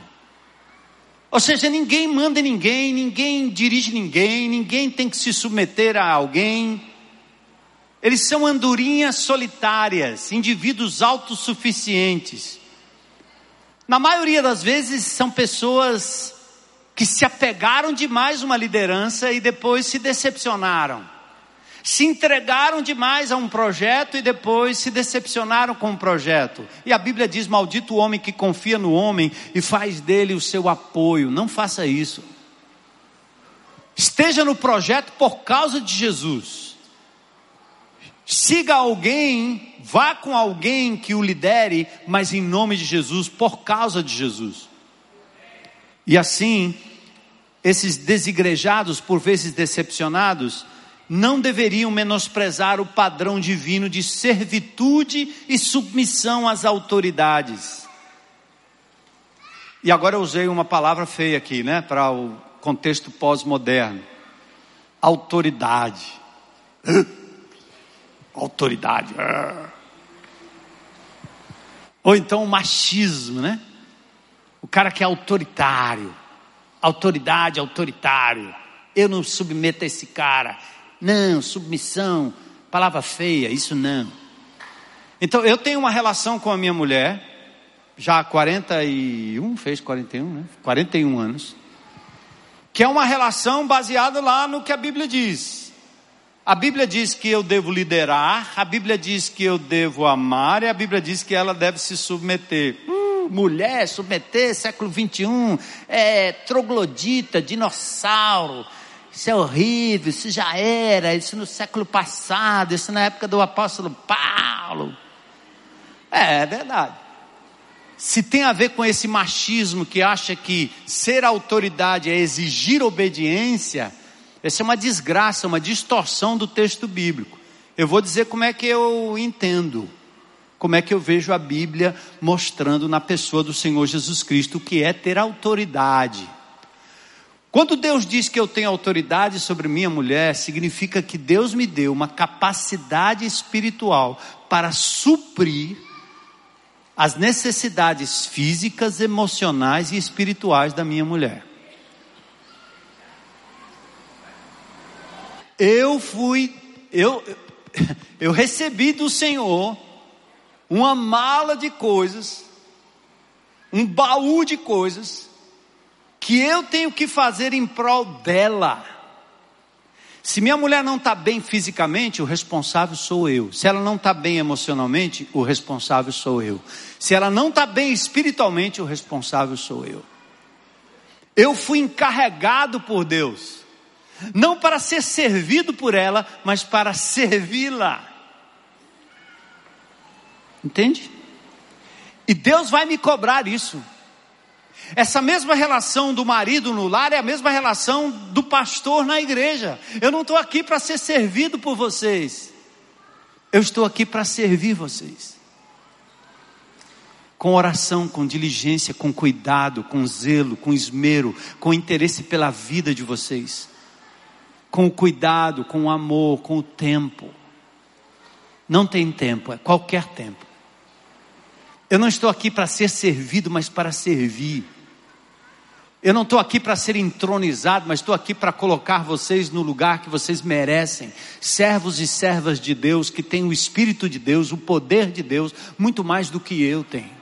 Ou seja, ninguém manda ninguém, ninguém dirige ninguém, ninguém tem que se submeter a alguém. Eles são andorinhas solitárias, indivíduos autossuficientes. Na maioria das vezes são pessoas que se apegaram demais a uma liderança e depois se decepcionaram se entregaram demais a um projeto e depois se decepcionaram com o projeto. E a Bíblia diz: Maldito o homem que confia no homem e faz dele o seu apoio. Não faça isso. Esteja no projeto por causa de Jesus. Siga alguém, vá com alguém que o lidere, mas em nome de Jesus, por causa de Jesus. E assim, esses desigrejados, por vezes decepcionados, não deveriam menosprezar o padrão divino de servitude e submissão às autoridades. E agora eu usei uma palavra feia aqui, né, para o contexto pós-moderno. Autoridade. Autoridade. Ou então o machismo, né? O cara que é autoritário. Autoridade, autoritário. Eu não submeto a esse cara não, submissão, palavra feia, isso não. Então eu tenho uma relação com a minha mulher, já há 41, fez 41, né? 41 anos, que é uma relação baseada lá no que a Bíblia diz. A Bíblia diz que eu devo liderar, a Bíblia diz que eu devo amar, e a Bíblia diz que ela deve se submeter. Hum, mulher, submeter, século 21, é troglodita, dinossauro isso é horrível, isso já era, isso no século passado, isso na época do apóstolo Paulo. É, é verdade. Se tem a ver com esse machismo que acha que ser autoridade é exigir obediência, essa é uma desgraça, uma distorção do texto bíblico. Eu vou dizer como é que eu entendo, como é que eu vejo a Bíblia mostrando na pessoa do Senhor Jesus Cristo o que é ter autoridade. Quando Deus diz que eu tenho autoridade sobre minha mulher, significa que Deus me deu uma capacidade espiritual para suprir as necessidades físicas, emocionais e espirituais da minha mulher. Eu fui, eu, eu recebi do Senhor uma mala de coisas, um baú de coisas, que eu tenho que fazer em prol dela. Se minha mulher não está bem fisicamente, o responsável sou eu. Se ela não está bem emocionalmente, o responsável sou eu. Se ela não está bem espiritualmente, o responsável sou eu. Eu fui encarregado por Deus, não para ser servido por ela, mas para servi-la. Entende? E Deus vai me cobrar isso. Essa mesma relação do marido no lar é a mesma relação do pastor na igreja. Eu não estou aqui para ser servido por vocês, eu estou aqui para servir vocês. com oração, com diligência, com cuidado, com zelo, com esmero, com interesse pela vida de vocês, com o cuidado, com o amor, com o tempo. Não tem tempo, é qualquer tempo. Eu não estou aqui para ser servido, mas para servir. Eu não estou aqui para ser entronizado, mas estou aqui para colocar vocês no lugar que vocês merecem. Servos e servas de Deus que têm o Espírito de Deus, o poder de Deus, muito mais do que eu tenho.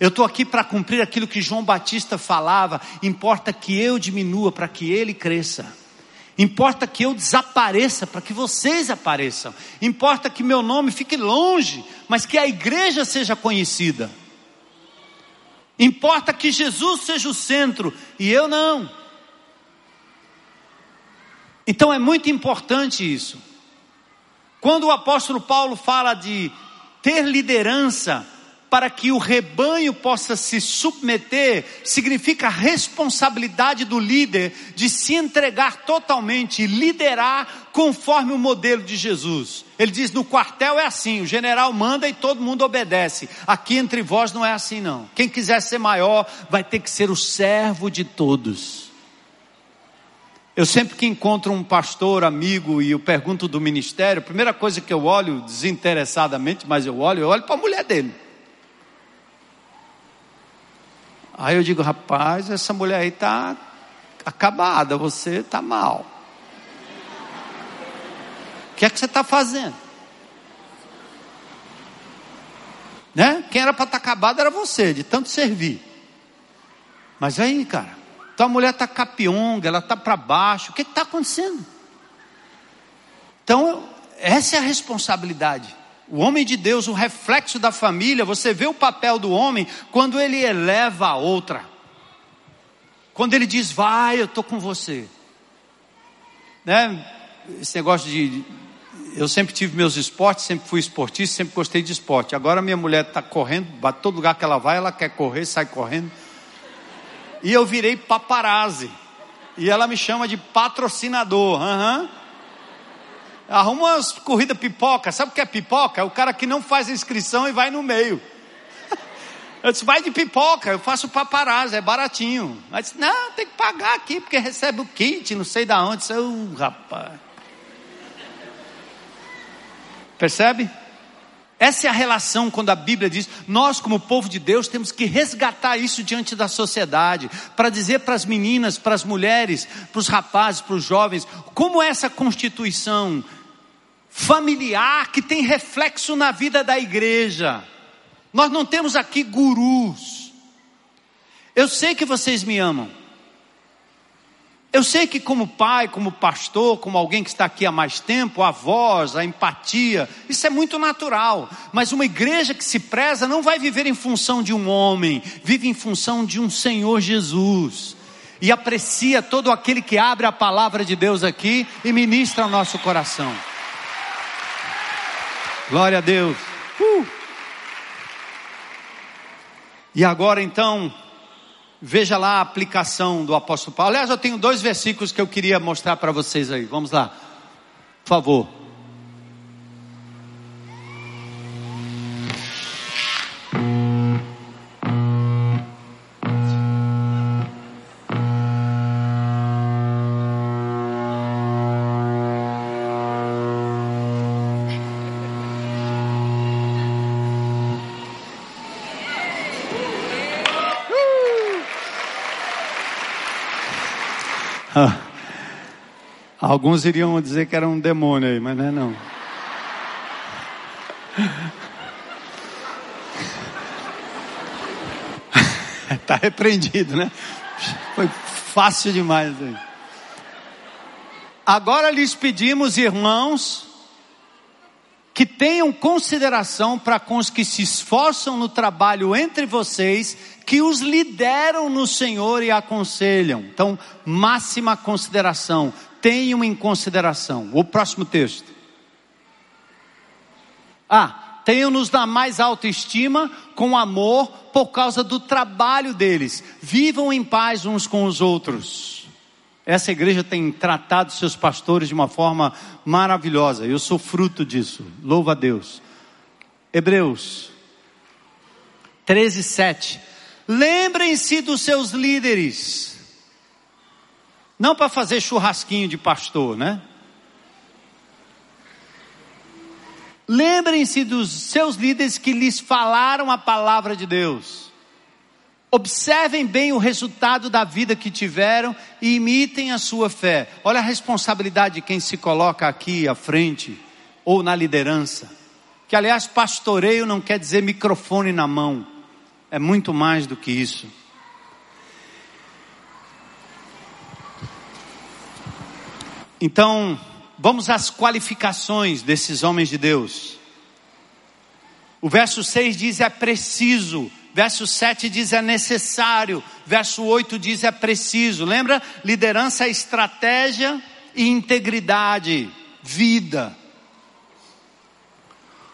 Eu estou aqui para cumprir aquilo que João Batista falava. Importa que eu diminua para que ele cresça. Importa que eu desapareça para que vocês apareçam. Importa que meu nome fique longe, mas que a igreja seja conhecida. Importa que Jesus seja o centro e eu não. Então é muito importante isso. Quando o apóstolo Paulo fala de ter liderança para que o rebanho possa se submeter, significa a responsabilidade do líder de se entregar totalmente liderar conforme o modelo de Jesus. Ele diz: no quartel é assim, o general manda e todo mundo obedece. Aqui entre vós não é assim, não. Quem quiser ser maior vai ter que ser o servo de todos. Eu sempre que encontro um pastor, amigo, e eu pergunto do ministério, a primeira coisa que eu olho, desinteressadamente, mas eu olho, eu olho para a mulher dele. Aí eu digo, rapaz, essa mulher aí está acabada, você está mal. O que é que você está fazendo? Né? Quem era para estar tá acabado era você, de tanto servir. Mas aí, cara, tua mulher está capionga, ela está para baixo, o que está acontecendo? Então, essa é a responsabilidade. O homem de Deus, o reflexo da família, você vê o papel do homem quando ele eleva a outra. Quando ele diz, vai, eu estou com você. Né? Esse negócio de. Eu sempre tive meus esportes, sempre fui esportista, sempre gostei de esporte. Agora minha mulher está correndo, todo lugar que ela vai, ela quer correr, sai correndo. E eu virei paparazzi. E ela me chama de patrocinador. Uhum. Arruma umas corrida pipoca. Sabe o que é pipoca? É o cara que não faz inscrição e vai no meio. Eu disse, vai de pipoca, eu faço paparazzo, é baratinho. Mas disse, não, tem que pagar aqui, porque recebe o kit, não sei da onde. Disse, oh, rapaz. Percebe? Essa é a relação quando a Bíblia diz: nós, como povo de Deus, temos que resgatar isso diante da sociedade, para dizer para as meninas, para as mulheres, para os rapazes, para os jovens, como essa constituição familiar que tem reflexo na vida da igreja. Nós não temos aqui gurus. Eu sei que vocês me amam. Eu sei que, como pai, como pastor, como alguém que está aqui há mais tempo, a voz, a empatia, isso é muito natural. Mas uma igreja que se preza não vai viver em função de um homem, vive em função de um Senhor Jesus. E aprecia todo aquele que abre a palavra de Deus aqui e ministra ao nosso coração. Glória a Deus. Uh! E agora então, veja lá a aplicação do apóstolo Paulo. Aliás, eu tenho dois versículos que eu queria mostrar para vocês aí. Vamos lá, por favor. Alguns iriam dizer que era um demônio aí, mas não é não. Está repreendido, né? Foi fácil demais aí. Agora lhes pedimos, irmãos, que tenham consideração para com os que se esforçam no trabalho entre vocês, que os lideram no Senhor e aconselham. Então, máxima consideração tenham em consideração. O próximo texto. Ah, tenham-nos na mais alta estima, com amor, por causa do trabalho deles. Vivam em paz uns com os outros. Essa igreja tem tratado seus pastores de uma forma maravilhosa. Eu sou fruto disso. Louva a Deus. Hebreus, 13, 7. Lembrem-se dos seus líderes. Não para fazer churrasquinho de pastor, né? Lembrem-se dos seus líderes que lhes falaram a palavra de Deus. Observem bem o resultado da vida que tiveram e imitem a sua fé. Olha a responsabilidade de quem se coloca aqui à frente ou na liderança. Que aliás, pastoreio não quer dizer microfone na mão. É muito mais do que isso. Então, vamos às qualificações desses homens de Deus. O verso 6 diz: é preciso Verso 7 diz é necessário. Verso 8 diz é preciso. Lembra? Liderança é estratégia e integridade, vida.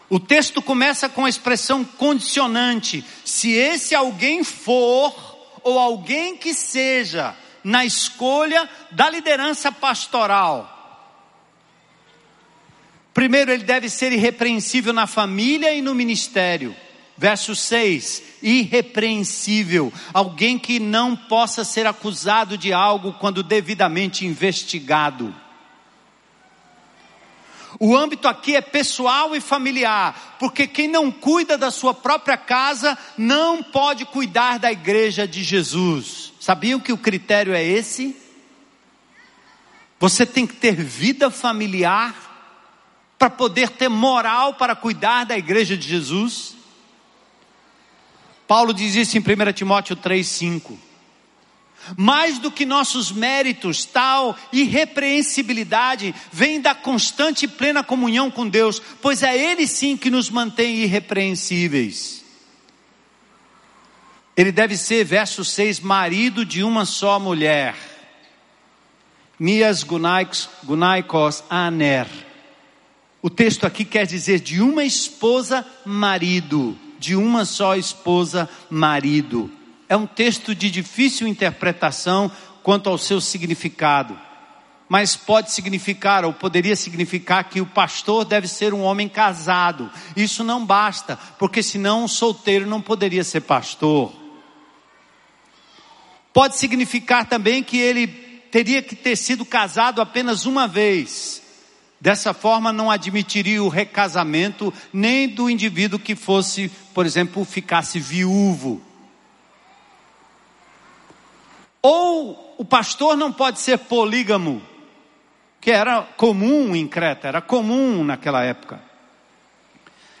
O texto começa com a expressão condicionante. Se esse alguém for, ou alguém que seja, na escolha da liderança pastoral. Primeiro, ele deve ser irrepreensível na família e no ministério. Verso 6: irrepreensível, alguém que não possa ser acusado de algo quando devidamente investigado. O âmbito aqui é pessoal e familiar, porque quem não cuida da sua própria casa não pode cuidar da igreja de Jesus. Sabiam que o critério é esse? Você tem que ter vida familiar para poder ter moral para cuidar da igreja de Jesus. Paulo diz isso em 1 Timóteo 3,5. Mais do que nossos méritos, tal irrepreensibilidade vem da constante e plena comunhão com Deus, pois é Ele sim que nos mantém irrepreensíveis. Ele deve ser, verso 6, marido de uma só mulher. Mias gunaikos aner. O texto aqui quer dizer de uma esposa, marido de uma só esposa, marido. É um texto de difícil interpretação quanto ao seu significado, mas pode significar, ou poderia significar, que o pastor deve ser um homem casado. Isso não basta, porque senão um solteiro não poderia ser pastor. Pode significar também que ele teria que ter sido casado apenas uma vez Dessa forma, não admitiria o recasamento nem do indivíduo que fosse, por exemplo, ficasse viúvo. Ou o pastor não pode ser polígamo, que era comum em Creta, era comum naquela época.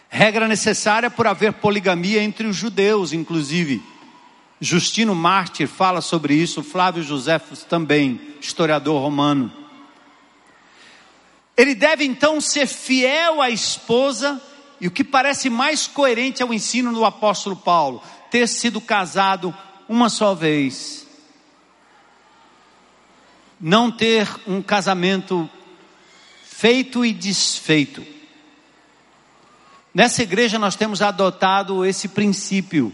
Regra necessária por haver poligamia entre os judeus, inclusive. Justino Mártir fala sobre isso, Flávio Josefo também, historiador romano. Ele deve então ser fiel à esposa, e o que parece mais coerente ao ensino do apóstolo Paulo, ter sido casado uma só vez. Não ter um casamento feito e desfeito. Nessa igreja nós temos adotado esse princípio.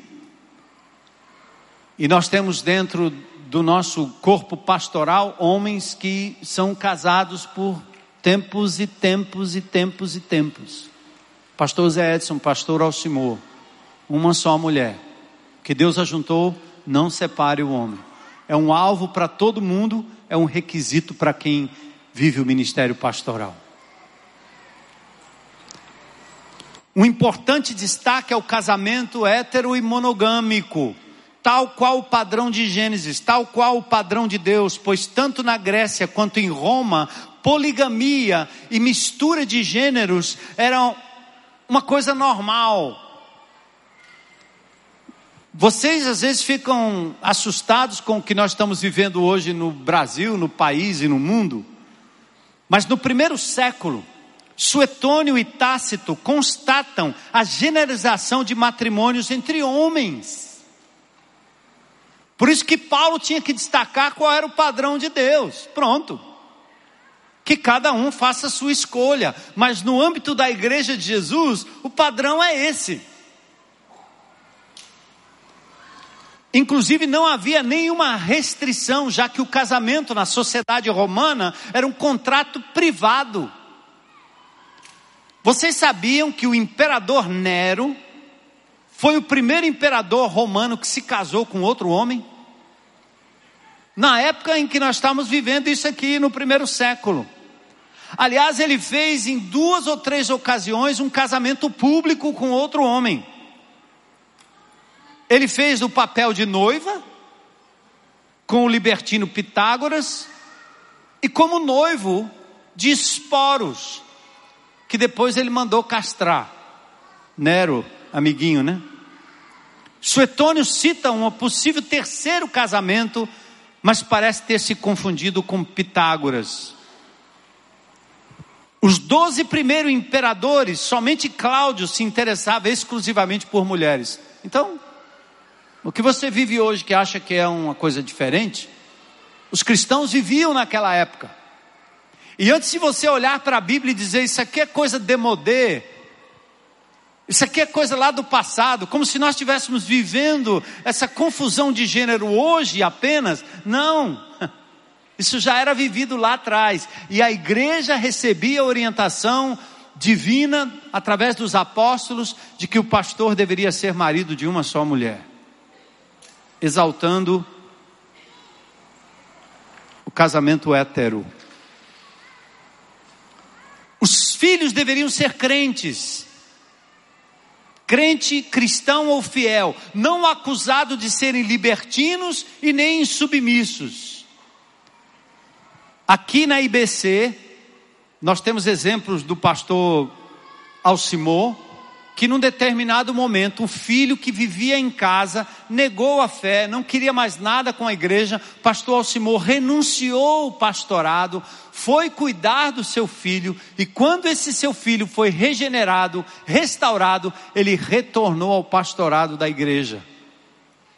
E nós temos dentro do nosso corpo pastoral homens que são casados por Tempos e tempos e tempos e tempos. Pastor Zé Edson, pastor Alcimor, uma só mulher. Que Deus ajuntou, não separe o homem. É um alvo para todo mundo, é um requisito para quem vive o ministério pastoral. Um importante destaque é o casamento hétero e monogâmico, tal qual o padrão de Gênesis, tal qual o padrão de Deus, pois tanto na Grécia quanto em Roma, poligamia e mistura de gêneros eram uma coisa normal. Vocês às vezes ficam assustados com o que nós estamos vivendo hoje no Brasil, no país e no mundo. Mas no primeiro século, Suetônio e Tácito constatam a generalização de matrimônios entre homens. Por isso que Paulo tinha que destacar qual era o padrão de Deus. Pronto que cada um faça a sua escolha, mas no âmbito da igreja de Jesus, o padrão é esse. Inclusive, não havia nenhuma restrição, já que o casamento na sociedade romana era um contrato privado. Vocês sabiam que o imperador Nero foi o primeiro imperador romano que se casou com outro homem? Na época em que nós estamos vivendo isso aqui, no primeiro século. Aliás, ele fez em duas ou três ocasiões um casamento público com outro homem. Ele fez o papel de noiva, com o libertino Pitágoras, e como noivo de esporos, que depois ele mandou castrar. Nero, amiguinho, né? Suetônio cita um possível terceiro casamento, mas parece ter se confundido com Pitágoras. Os doze primeiros imperadores, somente Cláudio se interessava exclusivamente por mulheres. Então, o que você vive hoje que acha que é uma coisa diferente, os cristãos viviam naquela época. E antes de você olhar para a Bíblia e dizer isso aqui é coisa demodê, isso aqui é coisa lá do passado, como se nós estivéssemos vivendo essa confusão de gênero hoje apenas. Não. Isso já era vivido lá atrás. E a igreja recebia orientação divina através dos apóstolos de que o pastor deveria ser marido de uma só mulher, exaltando o casamento hétero. Os filhos deveriam ser crentes, crente, cristão ou fiel, não acusado de serem libertinos e nem submissos. Aqui na IBC, nós temos exemplos do pastor Alcimor, que num determinado momento o filho que vivia em casa negou a fé, não queria mais nada com a igreja, pastor Alcimor renunciou o pastorado, foi cuidar do seu filho e quando esse seu filho foi regenerado, restaurado, ele retornou ao pastorado da igreja.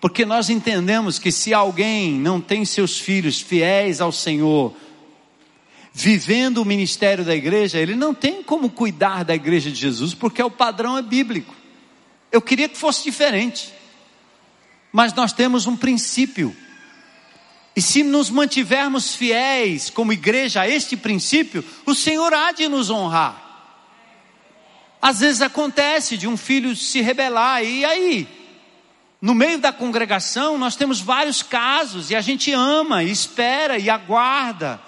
Porque nós entendemos que se alguém não tem seus filhos fiéis ao Senhor, vivendo o ministério da igreja, ele não tem como cuidar da igreja de Jesus, porque o padrão é bíblico. Eu queria que fosse diferente, mas nós temos um princípio. E se nos mantivermos fiéis como igreja a este princípio, o Senhor há de nos honrar. Às vezes acontece de um filho se rebelar, e aí? No meio da congregação, nós temos vários casos, e a gente ama, e espera, e aguarda,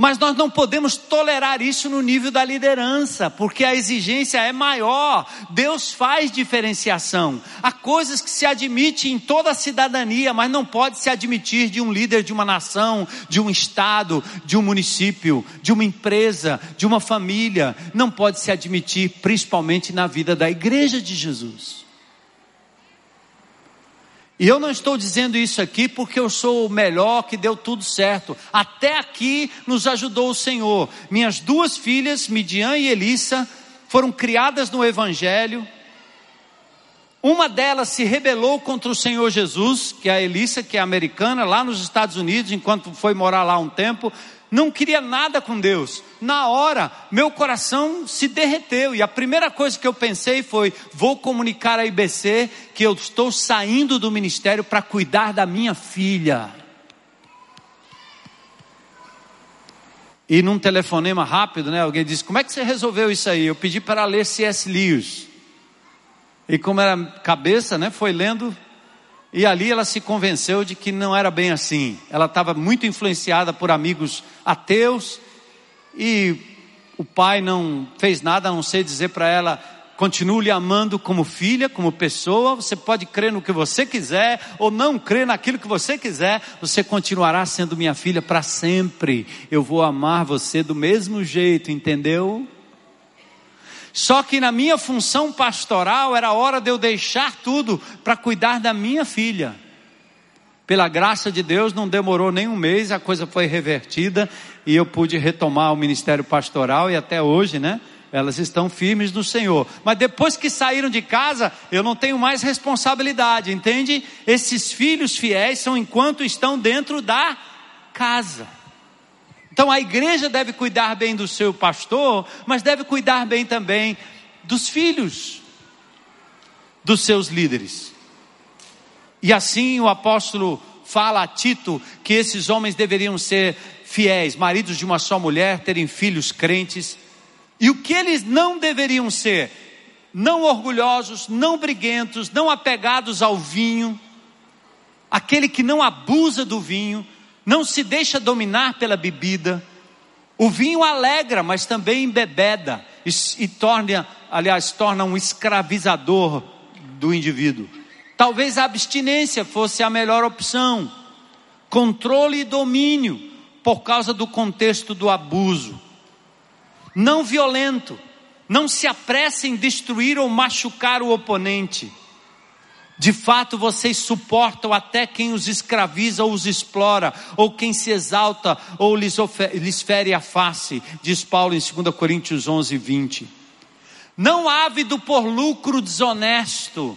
mas nós não podemos tolerar isso no nível da liderança, porque a exigência é maior. Deus faz diferenciação. Há coisas que se admite em toda a cidadania, mas não pode se admitir de um líder de uma nação, de um estado, de um município, de uma empresa, de uma família. Não pode se admitir, principalmente na vida da igreja de Jesus. E eu não estou dizendo isso aqui porque eu sou o melhor que deu tudo certo. Até aqui nos ajudou o Senhor. Minhas duas filhas, Midian e Elissa, foram criadas no Evangelho. Uma delas se rebelou contra o Senhor Jesus, que é a Elissa, que é americana, lá nos Estados Unidos, enquanto foi morar lá um tempo não queria nada com Deus. Na hora, meu coração se derreteu e a primeira coisa que eu pensei foi: vou comunicar à IBC que eu estou saindo do ministério para cuidar da minha filha. E num telefonema rápido, né, alguém disse: Como é que você resolveu isso aí? Eu pedi para ler C.S. Lewis. E como era cabeça, né, foi lendo e ali ela se convenceu de que não era bem assim. Ela estava muito influenciada por amigos ateus e o pai não fez nada a não ser dizer para ela: continue lhe amando como filha, como pessoa. Você pode crer no que você quiser ou não crer naquilo que você quiser. Você continuará sendo minha filha para sempre. Eu vou amar você do mesmo jeito, entendeu? Só que na minha função pastoral era hora de eu deixar tudo para cuidar da minha filha. Pela graça de Deus, não demorou nem um mês, a coisa foi revertida e eu pude retomar o ministério pastoral e até hoje, né? Elas estão firmes no Senhor. Mas depois que saíram de casa, eu não tenho mais responsabilidade, entende? Esses filhos fiéis são enquanto estão dentro da casa. Então a igreja deve cuidar bem do seu pastor, mas deve cuidar bem também dos filhos dos seus líderes. E assim o apóstolo fala a Tito que esses homens deveriam ser fiéis, maridos de uma só mulher, terem filhos crentes. E o que eles não deveriam ser? não orgulhosos, não briguentos, não apegados ao vinho, aquele que não abusa do vinho, não se deixa dominar pela bebida. O vinho alegra, mas também embebeda e, e torna, aliás, torna um escravizador do indivíduo. Talvez a abstinência fosse a melhor opção. Controle e domínio por causa do contexto do abuso. Não violento. Não se apresse em destruir ou machucar o oponente. De fato, vocês suportam até quem os escraviza ou os explora, ou quem se exalta ou lhes, lhes fere a face, diz Paulo em 2 Coríntios 11, 20. Não ávido por lucro desonesto,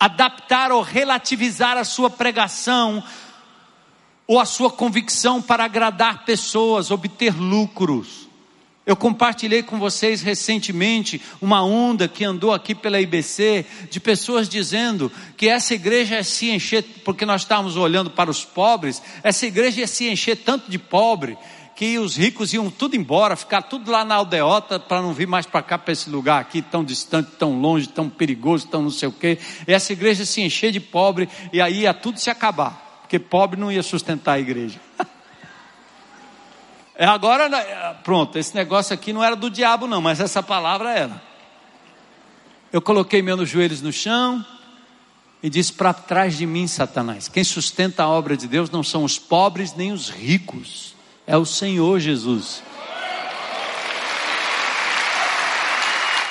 adaptar ou relativizar a sua pregação ou a sua convicção para agradar pessoas, obter lucros. Eu compartilhei com vocês recentemente uma onda que andou aqui pela IBC de pessoas dizendo que essa igreja ia se encher, porque nós estávamos olhando para os pobres, essa igreja ia se encher tanto de pobre que os ricos iam tudo embora, ficar tudo lá na aldeota para não vir mais para cá, para esse lugar aqui tão distante, tão longe, tão perigoso, tão não sei o quê. E essa igreja se encher de pobre e aí ia tudo se acabar, porque pobre não ia sustentar a igreja. É agora, né, pronto, esse negócio aqui não era do diabo não, mas essa palavra era. Eu coloquei meus joelhos no chão e disse para trás de mim, Satanás, quem sustenta a obra de Deus não são os pobres nem os ricos é o Senhor Jesus.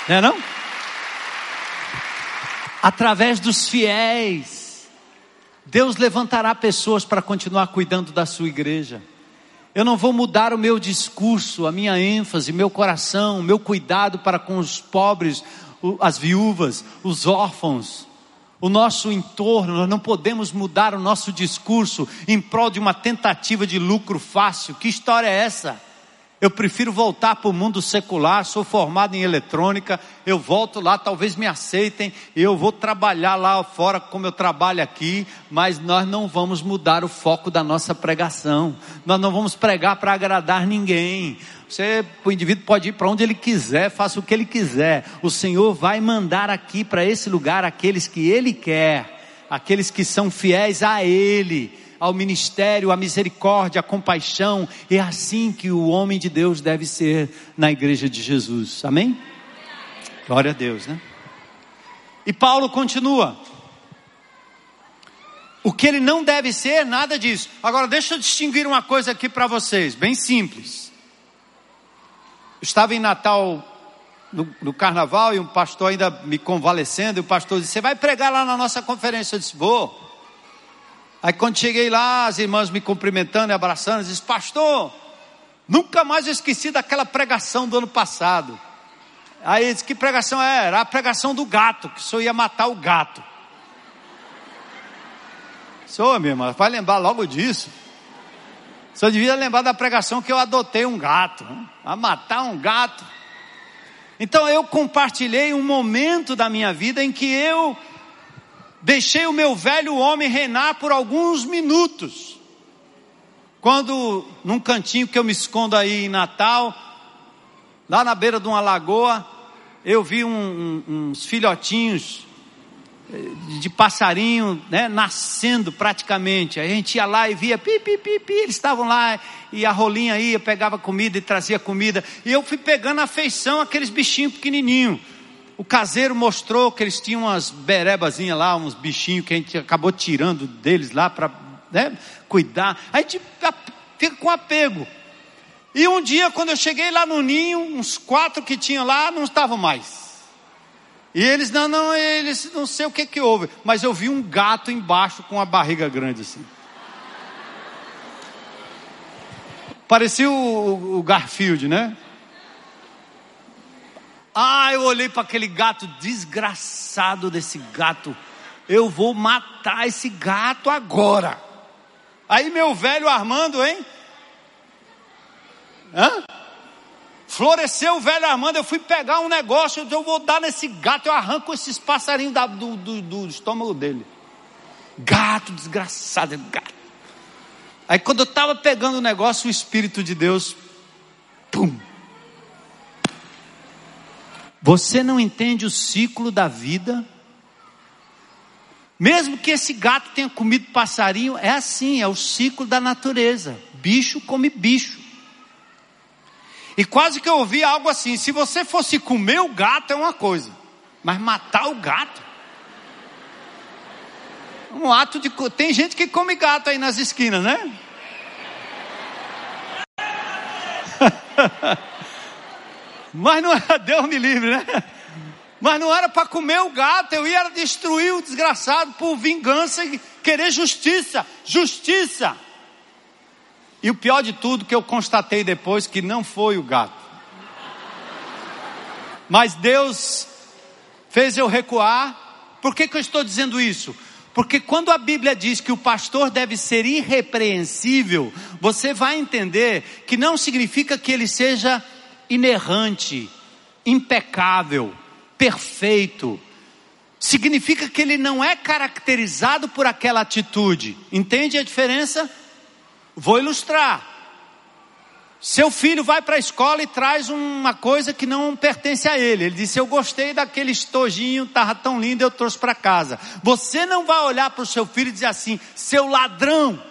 Não é não? Através dos fiéis, Deus levantará pessoas para continuar cuidando da sua igreja. Eu não vou mudar o meu discurso, a minha ênfase, meu coração, meu cuidado para com os pobres, as viúvas, os órfãos o nosso entorno, nós não podemos mudar o nosso discurso em prol de uma tentativa de lucro fácil. Que história é essa? Eu prefiro voltar para o mundo secular, sou formado em eletrônica, eu volto lá, talvez me aceitem, eu vou trabalhar lá fora como eu trabalho aqui, mas nós não vamos mudar o foco da nossa pregação. Nós não vamos pregar para agradar ninguém. Você, o indivíduo pode ir para onde ele quiser, faça o que ele quiser. O Senhor vai mandar aqui para esse lugar aqueles que ele quer, aqueles que são fiéis a ele, ao ministério, à misericórdia, à compaixão. É assim que o homem de Deus deve ser na igreja de Jesus. Amém? Glória a Deus, né? E Paulo continua. O que ele não deve ser, nada disso. Agora, deixa eu distinguir uma coisa aqui para vocês, bem simples estava em Natal no, no, carnaval e um pastor ainda me convalescendo, e o pastor disse: Você vai pregar lá na nossa conferência? Eu disse: Vou. Aí quando cheguei lá, as irmãs me cumprimentando e abraçando, disse: Pastor, nunca mais eu esqueci daquela pregação do ano passado. Aí disse: Que pregação é? Era a pregação do gato, que o senhor ia matar o gato. Senhor, minha irmã, vai lembrar logo disso. Só devia lembrar da pregação que eu adotei um gato, né? a matar um gato. Então eu compartilhei um momento da minha vida em que eu deixei o meu velho homem reinar por alguns minutos. Quando num cantinho que eu me escondo aí em Natal, lá na beira de uma lagoa, eu vi um, um, uns filhotinhos de passarinho, né, nascendo praticamente. A gente ia lá e via, pi, pi, pi, pi, eles estavam lá, e a rolinha ia, pegava comida e trazia comida. E eu fui pegando afeição aqueles bichinhos pequenininhos. O caseiro mostrou que eles tinham umas berebazinhas lá, uns bichinhos que a gente acabou tirando deles lá para né, cuidar. A gente fica com apego. E um dia, quando eu cheguei lá no ninho, uns quatro que tinham lá não estavam mais. E eles, não, não, eles não sei o que que houve, mas eu vi um gato embaixo com a barriga grande assim. Parecia o, o Garfield, né? Ah, eu olhei para aquele gato desgraçado desse gato. Eu vou matar esse gato agora. Aí meu velho Armando, hein? Hã? Floresceu o velho Armando, eu fui pegar um negócio, eu vou dar nesse gato, eu arranco esses passarinhos da, do, do, do, estômago dele. Gato desgraçado, gato. Aí quando eu estava pegando o negócio, o Espírito de Deus, pum, Você não entende o ciclo da vida? Mesmo que esse gato tenha comido passarinho, é assim, é o ciclo da natureza. Bicho come bicho. E quase que eu ouvi algo assim: se você fosse comer o gato é uma coisa, mas matar o gato. Um ato de. Tem gente que come gato aí nas esquinas, né? Mas não era, Deus me livre, né? Mas não era para comer o gato, eu ia destruir o desgraçado por vingança e querer justiça. Justiça. E o pior de tudo que eu constatei depois que não foi o gato. Mas Deus fez eu recuar. Por que, que eu estou dizendo isso? Porque quando a Bíblia diz que o pastor deve ser irrepreensível, você vai entender que não significa que ele seja inerrante, impecável, perfeito. Significa que ele não é caracterizado por aquela atitude. Entende a diferença? Vou ilustrar. Seu filho vai para a escola e traz uma coisa que não pertence a ele. Ele disse: Eu gostei daquele estojinho, estava tão lindo, eu trouxe para casa. Você não vai olhar para o seu filho e dizer assim: Seu ladrão.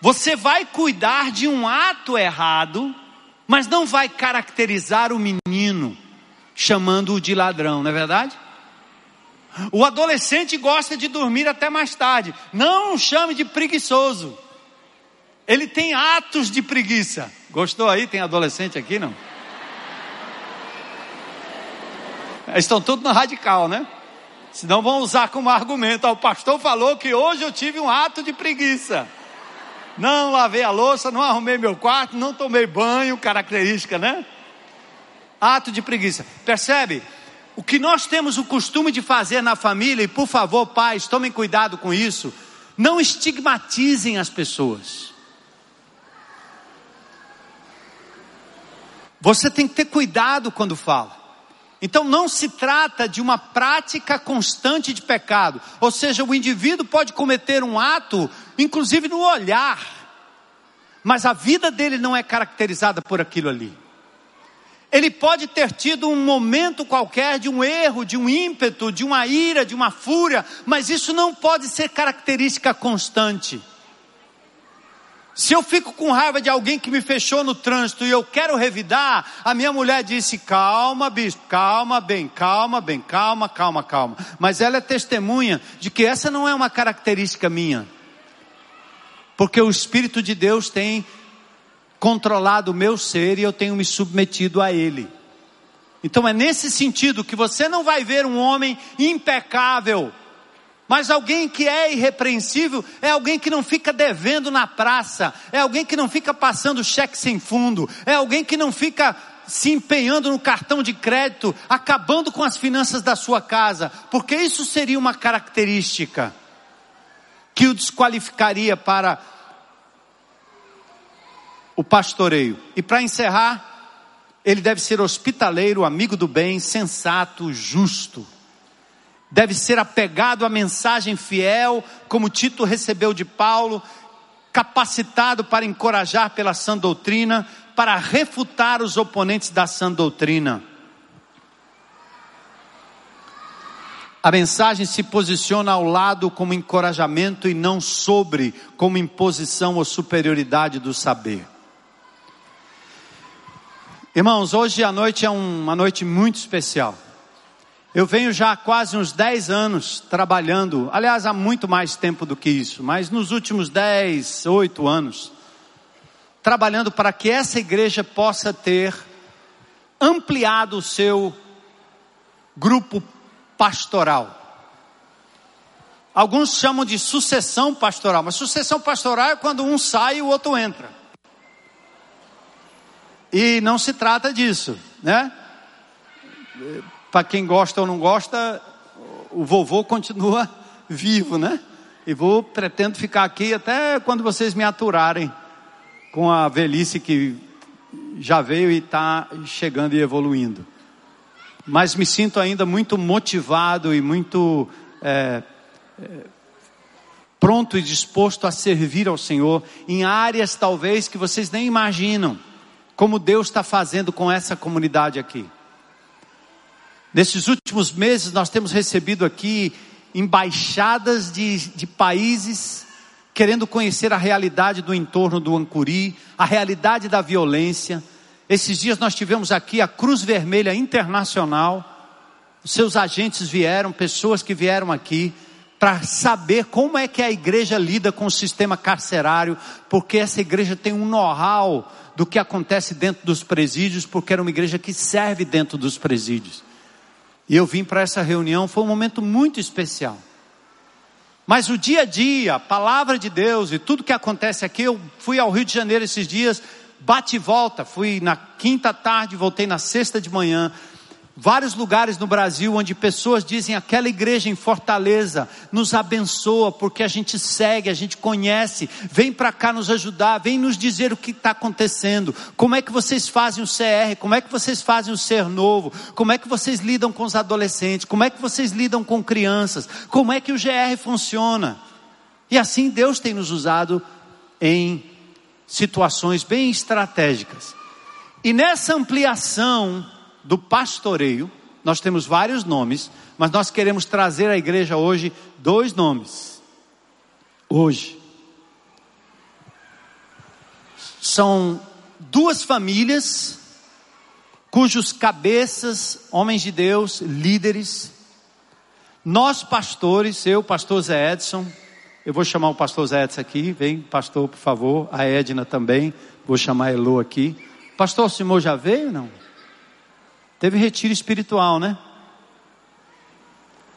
Você vai cuidar de um ato errado, mas não vai caracterizar o menino chamando-o de ladrão, não é verdade? O adolescente gosta de dormir até mais tarde. Não o chame de preguiçoso. Ele tem atos de preguiça. Gostou aí? Tem adolescente aqui, não? Estão todos no radical, né? Senão vão usar como argumento. O pastor falou que hoje eu tive um ato de preguiça não lavei a louça, não arrumei meu quarto, não tomei banho, característica, né? Ato de preguiça. Percebe? O que nós temos o costume de fazer na família, e por favor, pais, tomem cuidado com isso, não estigmatizem as pessoas. Você tem que ter cuidado quando fala. Então não se trata de uma prática constante de pecado. Ou seja, o indivíduo pode cometer um ato, inclusive no olhar, mas a vida dele não é caracterizada por aquilo ali. Ele pode ter tido um momento qualquer de um erro, de um ímpeto, de uma ira, de uma fúria, mas isso não pode ser característica constante. Se eu fico com raiva de alguém que me fechou no trânsito e eu quero revidar, a minha mulher disse: calma, bispo, calma, bem, calma, bem, calma, calma, calma. Mas ela é testemunha de que essa não é uma característica minha. Porque o Espírito de Deus tem controlado o meu ser e eu tenho me submetido a Ele. Então é nesse sentido que você não vai ver um homem impecável, mas alguém que é irrepreensível é alguém que não fica devendo na praça, é alguém que não fica passando cheque sem fundo, é alguém que não fica se empenhando no cartão de crédito, acabando com as finanças da sua casa, porque isso seria uma característica que o desqualificaria para o pastoreio. E para encerrar, ele deve ser hospitaleiro, amigo do bem, sensato, justo deve ser apegado à mensagem fiel, como Tito recebeu de Paulo, capacitado para encorajar pela sã doutrina, para refutar os oponentes da sã doutrina. A mensagem se posiciona ao lado como encorajamento e não sobre, como imposição ou superioridade do saber. Irmãos, hoje a noite é uma noite muito especial. Eu venho já há quase uns 10 anos trabalhando, aliás, há muito mais tempo do que isso, mas nos últimos 10, 8 anos, trabalhando para que essa igreja possa ter ampliado o seu grupo pastoral. Alguns chamam de sucessão pastoral, mas sucessão pastoral é quando um sai e o outro entra. E não se trata disso, né? Para quem gosta ou não gosta, o vovô continua vivo, né? E vou pretendo ficar aqui até quando vocês me aturarem com a velhice que já veio e está chegando e evoluindo. Mas me sinto ainda muito motivado e muito é, é, pronto e disposto a servir ao Senhor em áreas talvez que vocês nem imaginam. como Deus está fazendo com essa comunidade aqui. Nesses últimos meses, nós temos recebido aqui embaixadas de, de países querendo conhecer a realidade do entorno do Ancuri, a realidade da violência. Esses dias nós tivemos aqui a Cruz Vermelha Internacional, seus agentes vieram, pessoas que vieram aqui, para saber como é que a igreja lida com o sistema carcerário, porque essa igreja tem um know-how do que acontece dentro dos presídios, porque era uma igreja que serve dentro dos presídios. E eu vim para essa reunião, foi um momento muito especial. Mas o dia a dia, a palavra de Deus e tudo que acontece aqui, eu fui ao Rio de Janeiro esses dias, bate e volta, fui na quinta tarde, voltei na sexta de manhã, vários lugares no Brasil onde pessoas dizem aquela igreja em Fortaleza nos abençoa porque a gente segue, a gente conhece, vem para cá nos ajudar, vem nos dizer o que está acontecendo, como é que vocês fazem o CR, como é que vocês fazem o Ser Novo, como é que vocês lidam com os adolescentes, como é que vocês lidam com crianças, como é que o GR funciona. E assim Deus tem nos usado em situações bem estratégicas. E nessa ampliação, do pastoreio, nós temos vários nomes, mas nós queremos trazer à igreja hoje dois nomes. Hoje. São duas famílias cujos cabeças, homens de Deus, líderes, nós pastores, eu, pastor Zé Edson, eu vou chamar o pastor Zé Edson aqui, vem, pastor, por favor, a Edna também, vou chamar a Elo aqui. Pastor Simão já veio, não? Teve retiro espiritual, né?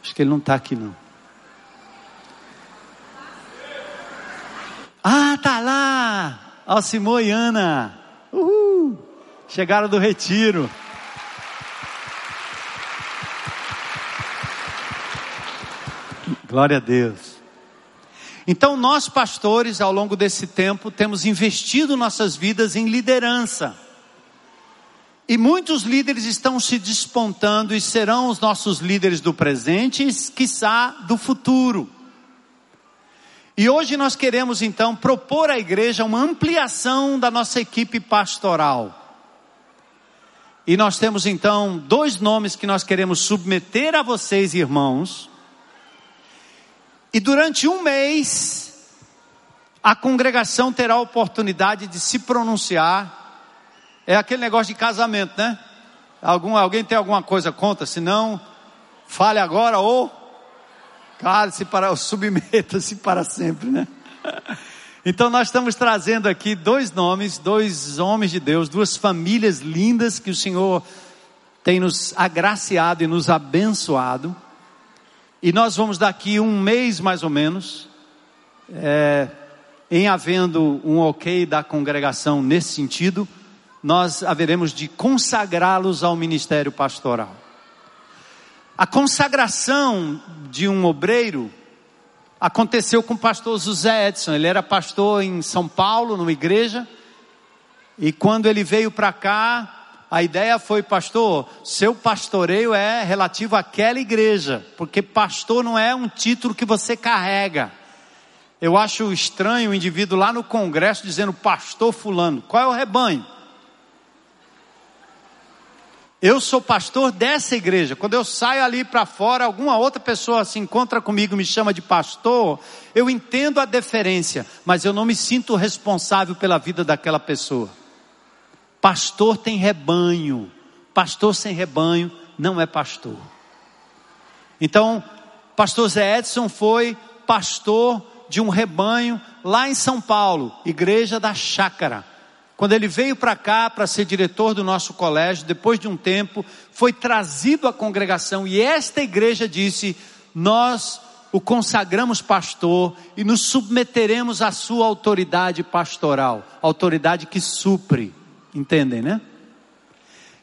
Acho que ele não está aqui não. Ah, tá lá! Alcimô e Ana. Uhul! Chegaram do retiro. Glória a Deus. Então, nós pastores, ao longo desse tempo, temos investido nossas vidas em liderança. E muitos líderes estão se despontando e serão os nossos líderes do presente e, quiçá, do futuro. E hoje nós queremos então propor à igreja uma ampliação da nossa equipe pastoral. E nós temos então dois nomes que nós queremos submeter a vocês, irmãos. E durante um mês, a congregação terá a oportunidade de se pronunciar é aquele negócio de casamento, né? Algum, alguém tem alguma coisa contra? Se não, fale agora ou cale-se para, submeta-se para sempre, né? Então nós estamos trazendo aqui dois nomes, dois homens de Deus, duas famílias lindas que o Senhor tem nos agraciado e nos abençoado. E nós vamos daqui um mês mais ou menos, é, em havendo um ok da congregação nesse sentido, nós haveremos de consagrá-los ao ministério pastoral. A consagração de um obreiro aconteceu com o pastor José Edson. Ele era pastor em São Paulo, numa igreja, e quando ele veio para cá, a ideia foi, pastor, seu pastoreio é relativo àquela igreja, porque pastor não é um título que você carrega. Eu acho estranho o indivíduo lá no congresso dizendo pastor fulano. Qual é o rebanho? Eu sou pastor dessa igreja. Quando eu saio ali para fora, alguma outra pessoa se encontra comigo, me chama de pastor, eu entendo a deferência, mas eu não me sinto responsável pela vida daquela pessoa. Pastor tem rebanho. Pastor sem rebanho não é pastor. Então, pastor Zé Edson foi pastor de um rebanho lá em São Paulo, igreja da Chácara. Quando ele veio para cá para ser diretor do nosso colégio, depois de um tempo, foi trazido à congregação e esta igreja disse: Nós o consagramos pastor e nos submeteremos à sua autoridade pastoral, autoridade que supre. Entendem, né?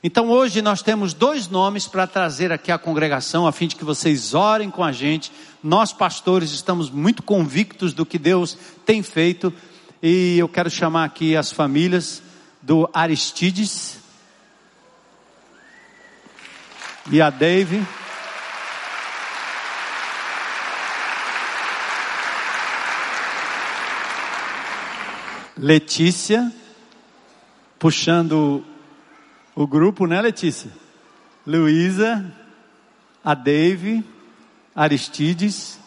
Então hoje nós temos dois nomes para trazer aqui à congregação, a fim de que vocês orem com a gente. Nós, pastores, estamos muito convictos do que Deus tem feito e eu quero chamar aqui as famílias do Aristides e a Dave. Letícia puxando o grupo, né, Letícia? Luísa, a Dave, Aristides,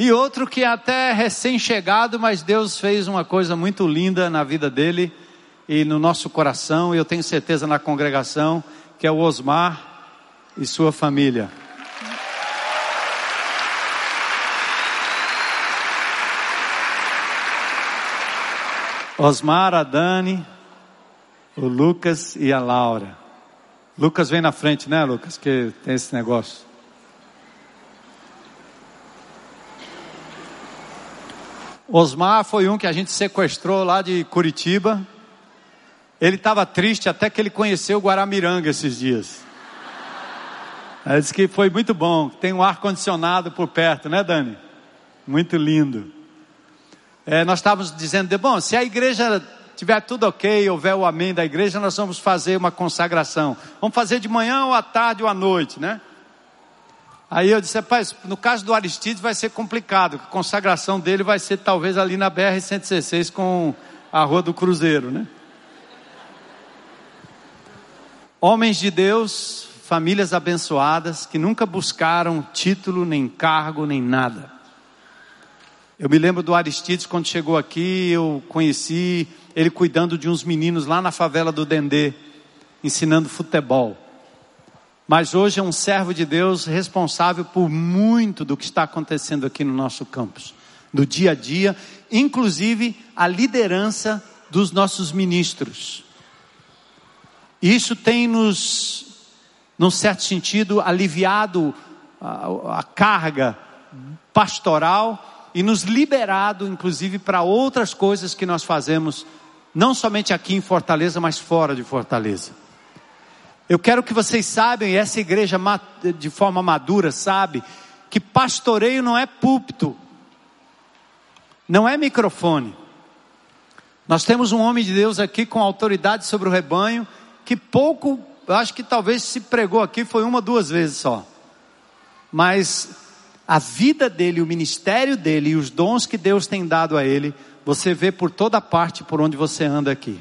e outro que é até recém-chegado, mas Deus fez uma coisa muito linda na vida dele e no nosso coração, e eu tenho certeza na congregação, que é o Osmar e sua família. Osmar, a Dani, o Lucas e a Laura. Lucas vem na frente, né, Lucas? Que tem esse negócio. Osmar foi um que a gente sequestrou lá de Curitiba. Ele estava triste até que ele conheceu Guaramiranga esses dias. Ele disse que foi muito bom. Tem um ar condicionado por perto, né, Dani? Muito lindo. É, nós estávamos dizendo, bom, se a igreja tiver tudo ok, houver o amém da igreja, nós vamos fazer uma consagração. Vamos fazer de manhã ou à tarde ou à noite, né? Aí eu disse, rapaz, no caso do Aristides vai ser complicado, a consagração dele vai ser talvez ali na BR-116 com a Rua do Cruzeiro, né? Homens de Deus, famílias abençoadas, que nunca buscaram título, nem cargo, nem nada. Eu me lembro do Aristides quando chegou aqui, eu conheci ele cuidando de uns meninos lá na favela do Dendê, ensinando futebol. Mas hoje é um servo de Deus responsável por muito do que está acontecendo aqui no nosso campus, do dia a dia, inclusive a liderança dos nossos ministros. Isso tem nos, num certo sentido, aliviado a, a carga pastoral e nos liberado, inclusive, para outras coisas que nós fazemos, não somente aqui em Fortaleza, mas fora de Fortaleza. Eu quero que vocês saibam, e essa igreja de forma madura sabe, que pastoreio não é púlpito, não é microfone. Nós temos um homem de Deus aqui com autoridade sobre o rebanho, que pouco, acho que talvez se pregou aqui foi uma, duas vezes só. Mas a vida dele, o ministério dele e os dons que Deus tem dado a ele, você vê por toda parte por onde você anda aqui.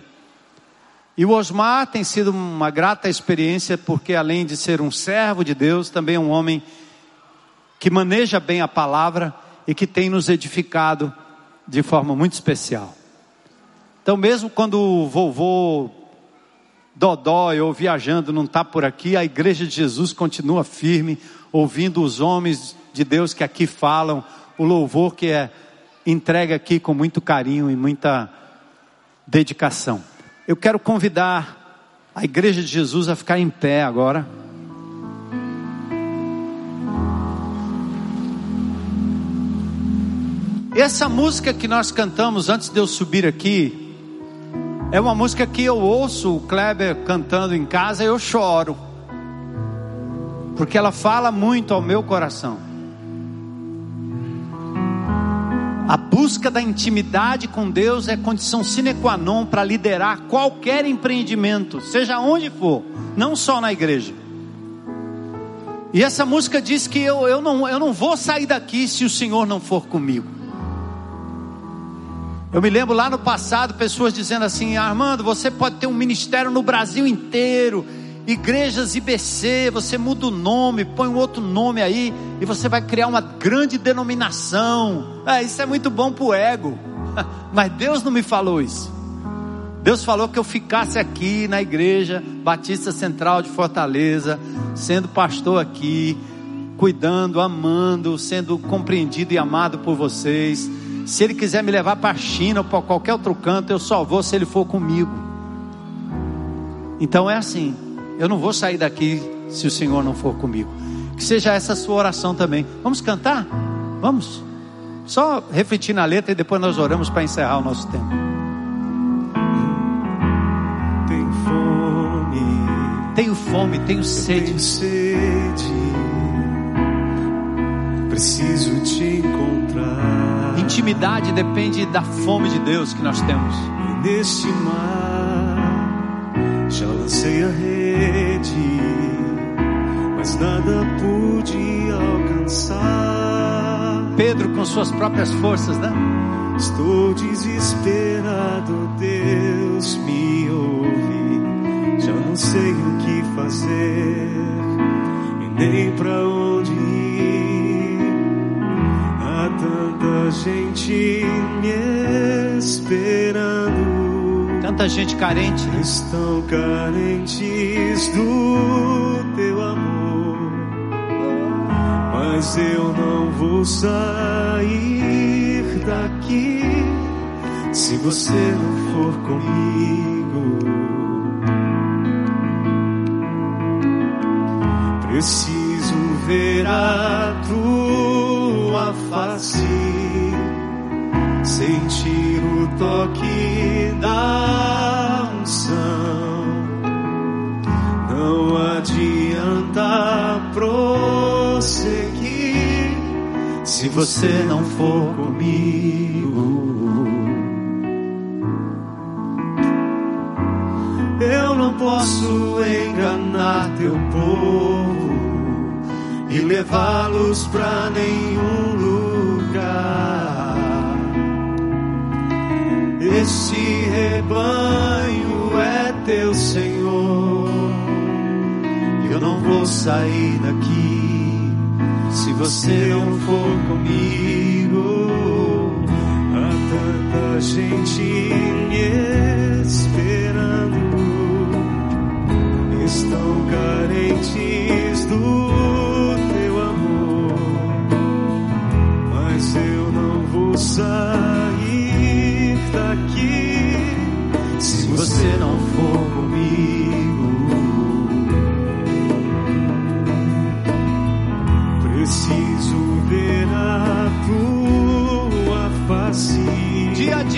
E o Osmar tem sido uma grata experiência, porque além de ser um servo de Deus, também é um homem que maneja bem a palavra e que tem nos edificado de forma muito especial. Então, mesmo quando o vovô Dodói ou viajando não está por aqui, a igreja de Jesus continua firme, ouvindo os homens de Deus que aqui falam, o louvor que é entregue aqui com muito carinho e muita dedicação. Eu quero convidar a Igreja de Jesus a ficar em pé agora. Essa música que nós cantamos antes de eu subir aqui, é uma música que eu ouço o Kleber cantando em casa e eu choro, porque ela fala muito ao meu coração. A busca da intimidade com Deus é condição sine qua non para liderar qualquer empreendimento, seja onde for, não só na igreja. E essa música diz que eu, eu, não, eu não vou sair daqui se o Senhor não for comigo. Eu me lembro lá no passado, pessoas dizendo assim: Armando, você pode ter um ministério no Brasil inteiro, igrejas IBC, você muda o nome, põe um outro nome aí, e você vai criar uma grande denominação. É, isso é muito bom para o ego. Mas Deus não me falou isso. Deus falou que eu ficasse aqui na igreja Batista Central de Fortaleza, sendo pastor aqui, cuidando, amando, sendo compreendido e amado por vocês. Se Ele quiser me levar para a China ou para qualquer outro canto, eu só vou se Ele for comigo. Então é assim. Eu não vou sair daqui se o Senhor não for comigo. Que seja essa sua oração também. Vamos cantar? Vamos? Só refletir na letra e depois nós oramos para encerrar o nosso tempo. Tenho fome. Tenho fome, tenho sede. Tenho sede. Preciso te encontrar. Intimidade depende da fome de Deus que nós temos. E neste mar já lancei a rede, mas nada pude alcançar. Pedro com suas próprias forças, né? Estou desesperado, Deus me ouve. Já não sei o que fazer e nem pra onde ir. Há tanta gente me esperando. Tanta gente carente, né? Estão carentes do teu amor, mas eu não vou sair daqui se você não for comigo. Preciso ver a tua face, sentir o toque da prosseguir se você não for comigo. Eu não posso enganar teu povo e levá-los pra nenhum lugar. Esse rebanho é teu Senhor. Sair daqui se você não for comigo. Há tanta gente me esperando. Estão carentes do teu amor, mas eu não vou sair daqui se você não for comigo.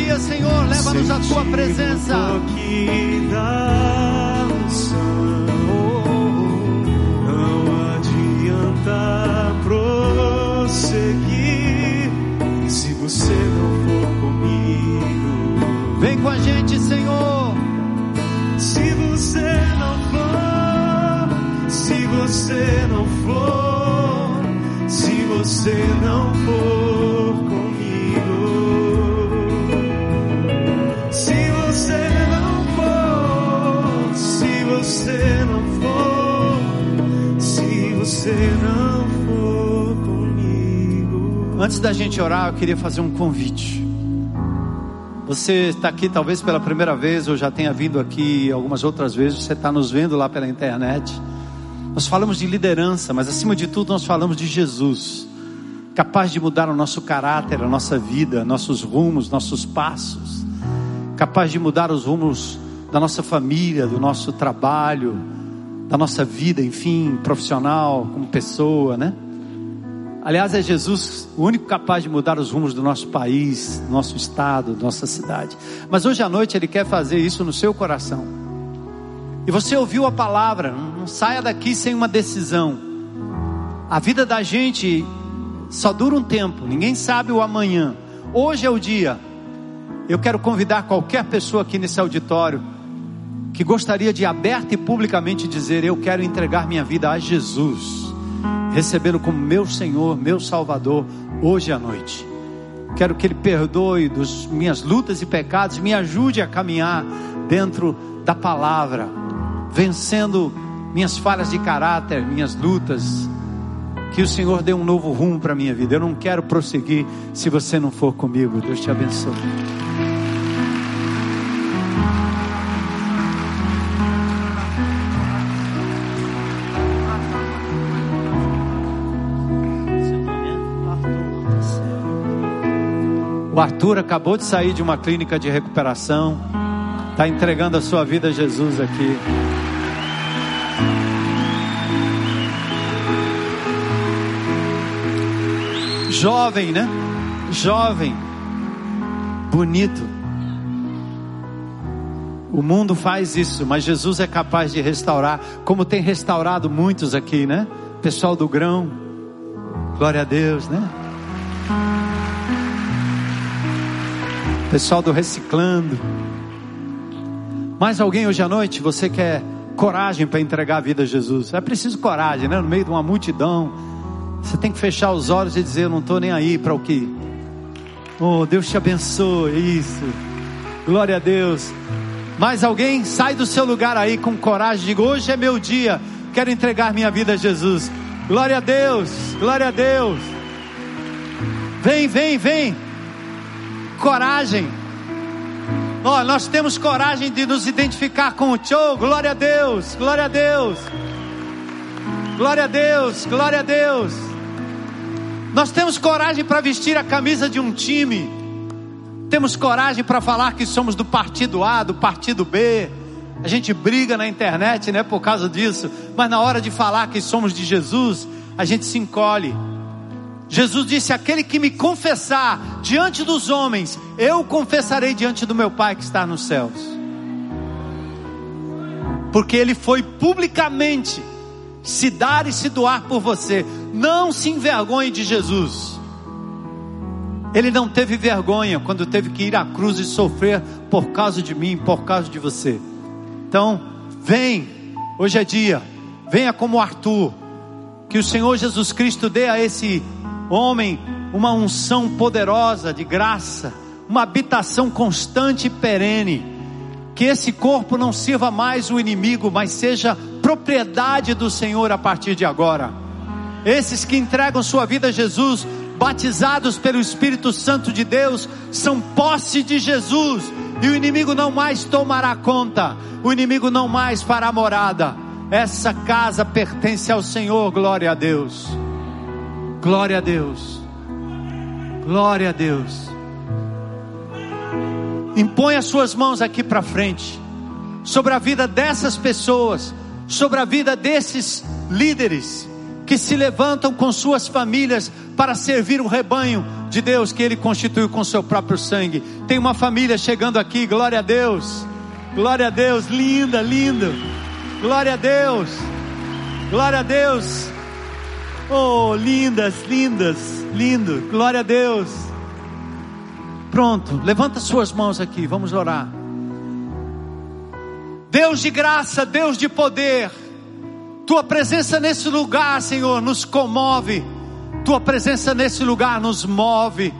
Dia Senhor, leva-nos à tua presença. Unção. Não adianta prosseguir se você não for comigo. Vem com a gente, Senhor. Se você não for, se você não for, se você não for você não for comigo. Antes da gente orar, eu queria fazer um convite. Você está aqui talvez pela primeira vez, ou já tenha vindo aqui algumas outras vezes, você está nos vendo lá pela internet. Nós falamos de liderança, mas acima de tudo nós falamos de Jesus, capaz de mudar o nosso caráter, a nossa vida, nossos rumos, nossos passos, capaz de mudar os rumos da nossa família, do nosso trabalho, da nossa vida, enfim, profissional, como pessoa, né? Aliás, é Jesus o único capaz de mudar os rumos do nosso país, nosso estado, nossa cidade. Mas hoje à noite Ele quer fazer isso no seu coração. E você ouviu a palavra, não saia daqui sem uma decisão. A vida da gente só dura um tempo, ninguém sabe o amanhã. Hoje é o dia. Eu quero convidar qualquer pessoa aqui nesse auditório que gostaria de aberta e publicamente dizer: Eu quero entregar minha vida a Jesus recebê-lo como meu Senhor, meu Salvador, hoje à noite. Quero que Ele perdoe das minhas lutas e pecados, me ajude a caminhar dentro da palavra, vencendo minhas falhas de caráter, minhas lutas. Que o Senhor dê um novo rumo para a minha vida. Eu não quero prosseguir se você não for comigo. Deus te abençoe. Arthur acabou de sair de uma clínica de recuperação, está entregando a sua vida a Jesus aqui. Jovem, né? Jovem, bonito. O mundo faz isso, mas Jesus é capaz de restaurar, como tem restaurado muitos aqui, né? Pessoal do grão, glória a Deus, né? Pessoal do Reciclando. Mais alguém hoje à noite? Você quer coragem para entregar a vida a Jesus? É preciso coragem, né? No meio de uma multidão. Você tem que fechar os olhos e dizer: não estou nem aí para o que. Oh, Deus te abençoe. Isso. Glória a Deus. Mais alguém? Sai do seu lugar aí com coragem. Diga: Hoje é meu dia. Quero entregar minha vida a Jesus. Glória a Deus. Glória a Deus. Vem, vem, vem. Coragem. Ó, oh, nós temos coragem de nos identificar com o show. Glória a Deus. Glória a Deus. Glória a Deus. Glória a Deus. Nós temos coragem para vestir a camisa de um time. Temos coragem para falar que somos do partido A, do partido B. A gente briga na internet, né, por causa disso. Mas na hora de falar que somos de Jesus, a gente se encolhe. Jesus disse: Aquele que me confessar diante dos homens, eu confessarei diante do meu Pai que está nos céus. Porque ele foi publicamente se dar e se doar por você. Não se envergonhe de Jesus. Ele não teve vergonha quando teve que ir à cruz e sofrer por causa de mim, por causa de você. Então, vem, hoje é dia, venha como Arthur, que o Senhor Jesus Cristo dê a esse homem uma unção poderosa de graça, uma habitação constante e perene. Que esse corpo não sirva mais o inimigo, mas seja propriedade do Senhor a partir de agora. Esses que entregam sua vida a Jesus, batizados pelo Espírito Santo de Deus, são posse de Jesus, e o inimigo não mais tomará conta, o inimigo não mais fará morada. Essa casa pertence ao Senhor, glória a Deus. Glória a Deus. Glória a Deus. Impõe as suas mãos aqui para frente, sobre a vida dessas pessoas, sobre a vida desses líderes que se levantam com suas famílias para servir o rebanho de Deus que Ele constituiu com seu próprio sangue. Tem uma família chegando aqui, glória a Deus, glória a Deus, linda, linda, glória a Deus, glória a Deus, oh, lindas, lindas, lindo, glória a Deus. Pronto, levanta suas mãos aqui, vamos orar. Deus de graça, Deus de poder, tua presença nesse lugar, Senhor, nos comove. Tua presença nesse lugar nos move.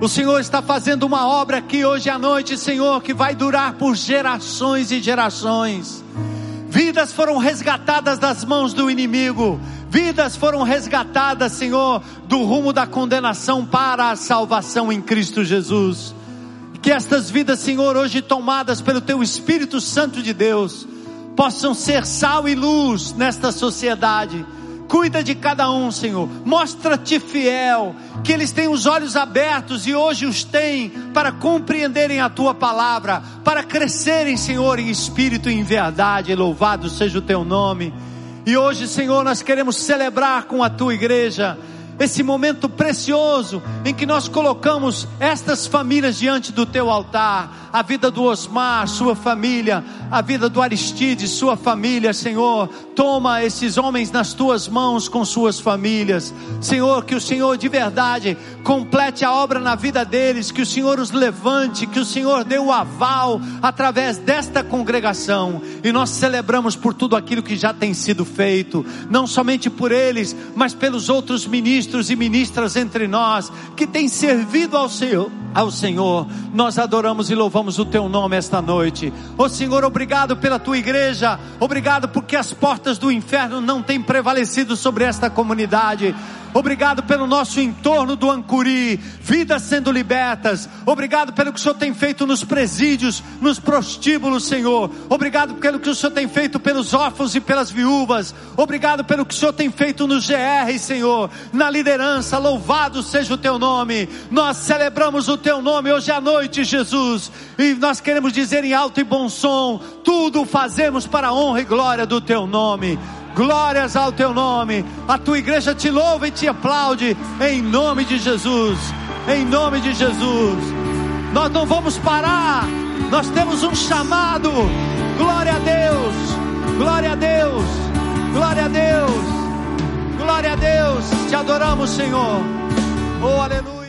O Senhor está fazendo uma obra aqui hoje à noite, Senhor, que vai durar por gerações e gerações. Vidas foram resgatadas das mãos do inimigo. Vidas foram resgatadas, Senhor, do rumo da condenação para a salvação em Cristo Jesus. Que estas vidas, Senhor, hoje tomadas pelo Teu Espírito Santo de Deus, possam ser sal e luz nesta sociedade. Cuida de cada um, Senhor. Mostra-te fiel, que eles têm os olhos abertos e hoje os têm para compreenderem a tua palavra, para crescerem, Senhor, em espírito e em verdade. Louvado seja o teu nome. E hoje, Senhor, nós queremos celebrar com a tua igreja esse momento precioso em que nós colocamos estas famílias diante do teu altar, a vida do Osmar, sua família, a vida do Aristide, sua família, Senhor. Toma esses homens nas tuas mãos com suas famílias, Senhor. Que o Senhor de verdade complete a obra na vida deles, que o Senhor os levante, que o Senhor dê o aval através desta congregação. E nós celebramos por tudo aquilo que já tem sido feito, não somente por eles, mas pelos outros ministros e ministras entre nós que têm servido ao Senhor. Ao Senhor, nós adoramos e louvamos o teu nome esta noite. Oh, Senhor, obrigado pela tua igreja, obrigado porque as portas do inferno não têm prevalecido sobre esta comunidade. Obrigado pelo nosso entorno do Ancuri, vidas sendo libertas. Obrigado pelo que o Senhor tem feito nos presídios, nos prostíbulos, Senhor. Obrigado pelo que o Senhor tem feito pelos órfãos e pelas viúvas. Obrigado pelo que o Senhor tem feito no GR, Senhor, na liderança. Louvado seja o teu nome. Nós celebramos o teu nome hoje à noite, Jesus. E nós queremos dizer em alto e bom som: tudo fazemos para a honra e glória do teu nome. Glórias ao teu nome. A tua igreja te louva e te aplaude em nome de Jesus. Em nome de Jesus. Nós não vamos parar. Nós temos um chamado. Glória a Deus. Glória a Deus. Glória a Deus. Glória a Deus. Te adoramos, Senhor. Oh, aleluia.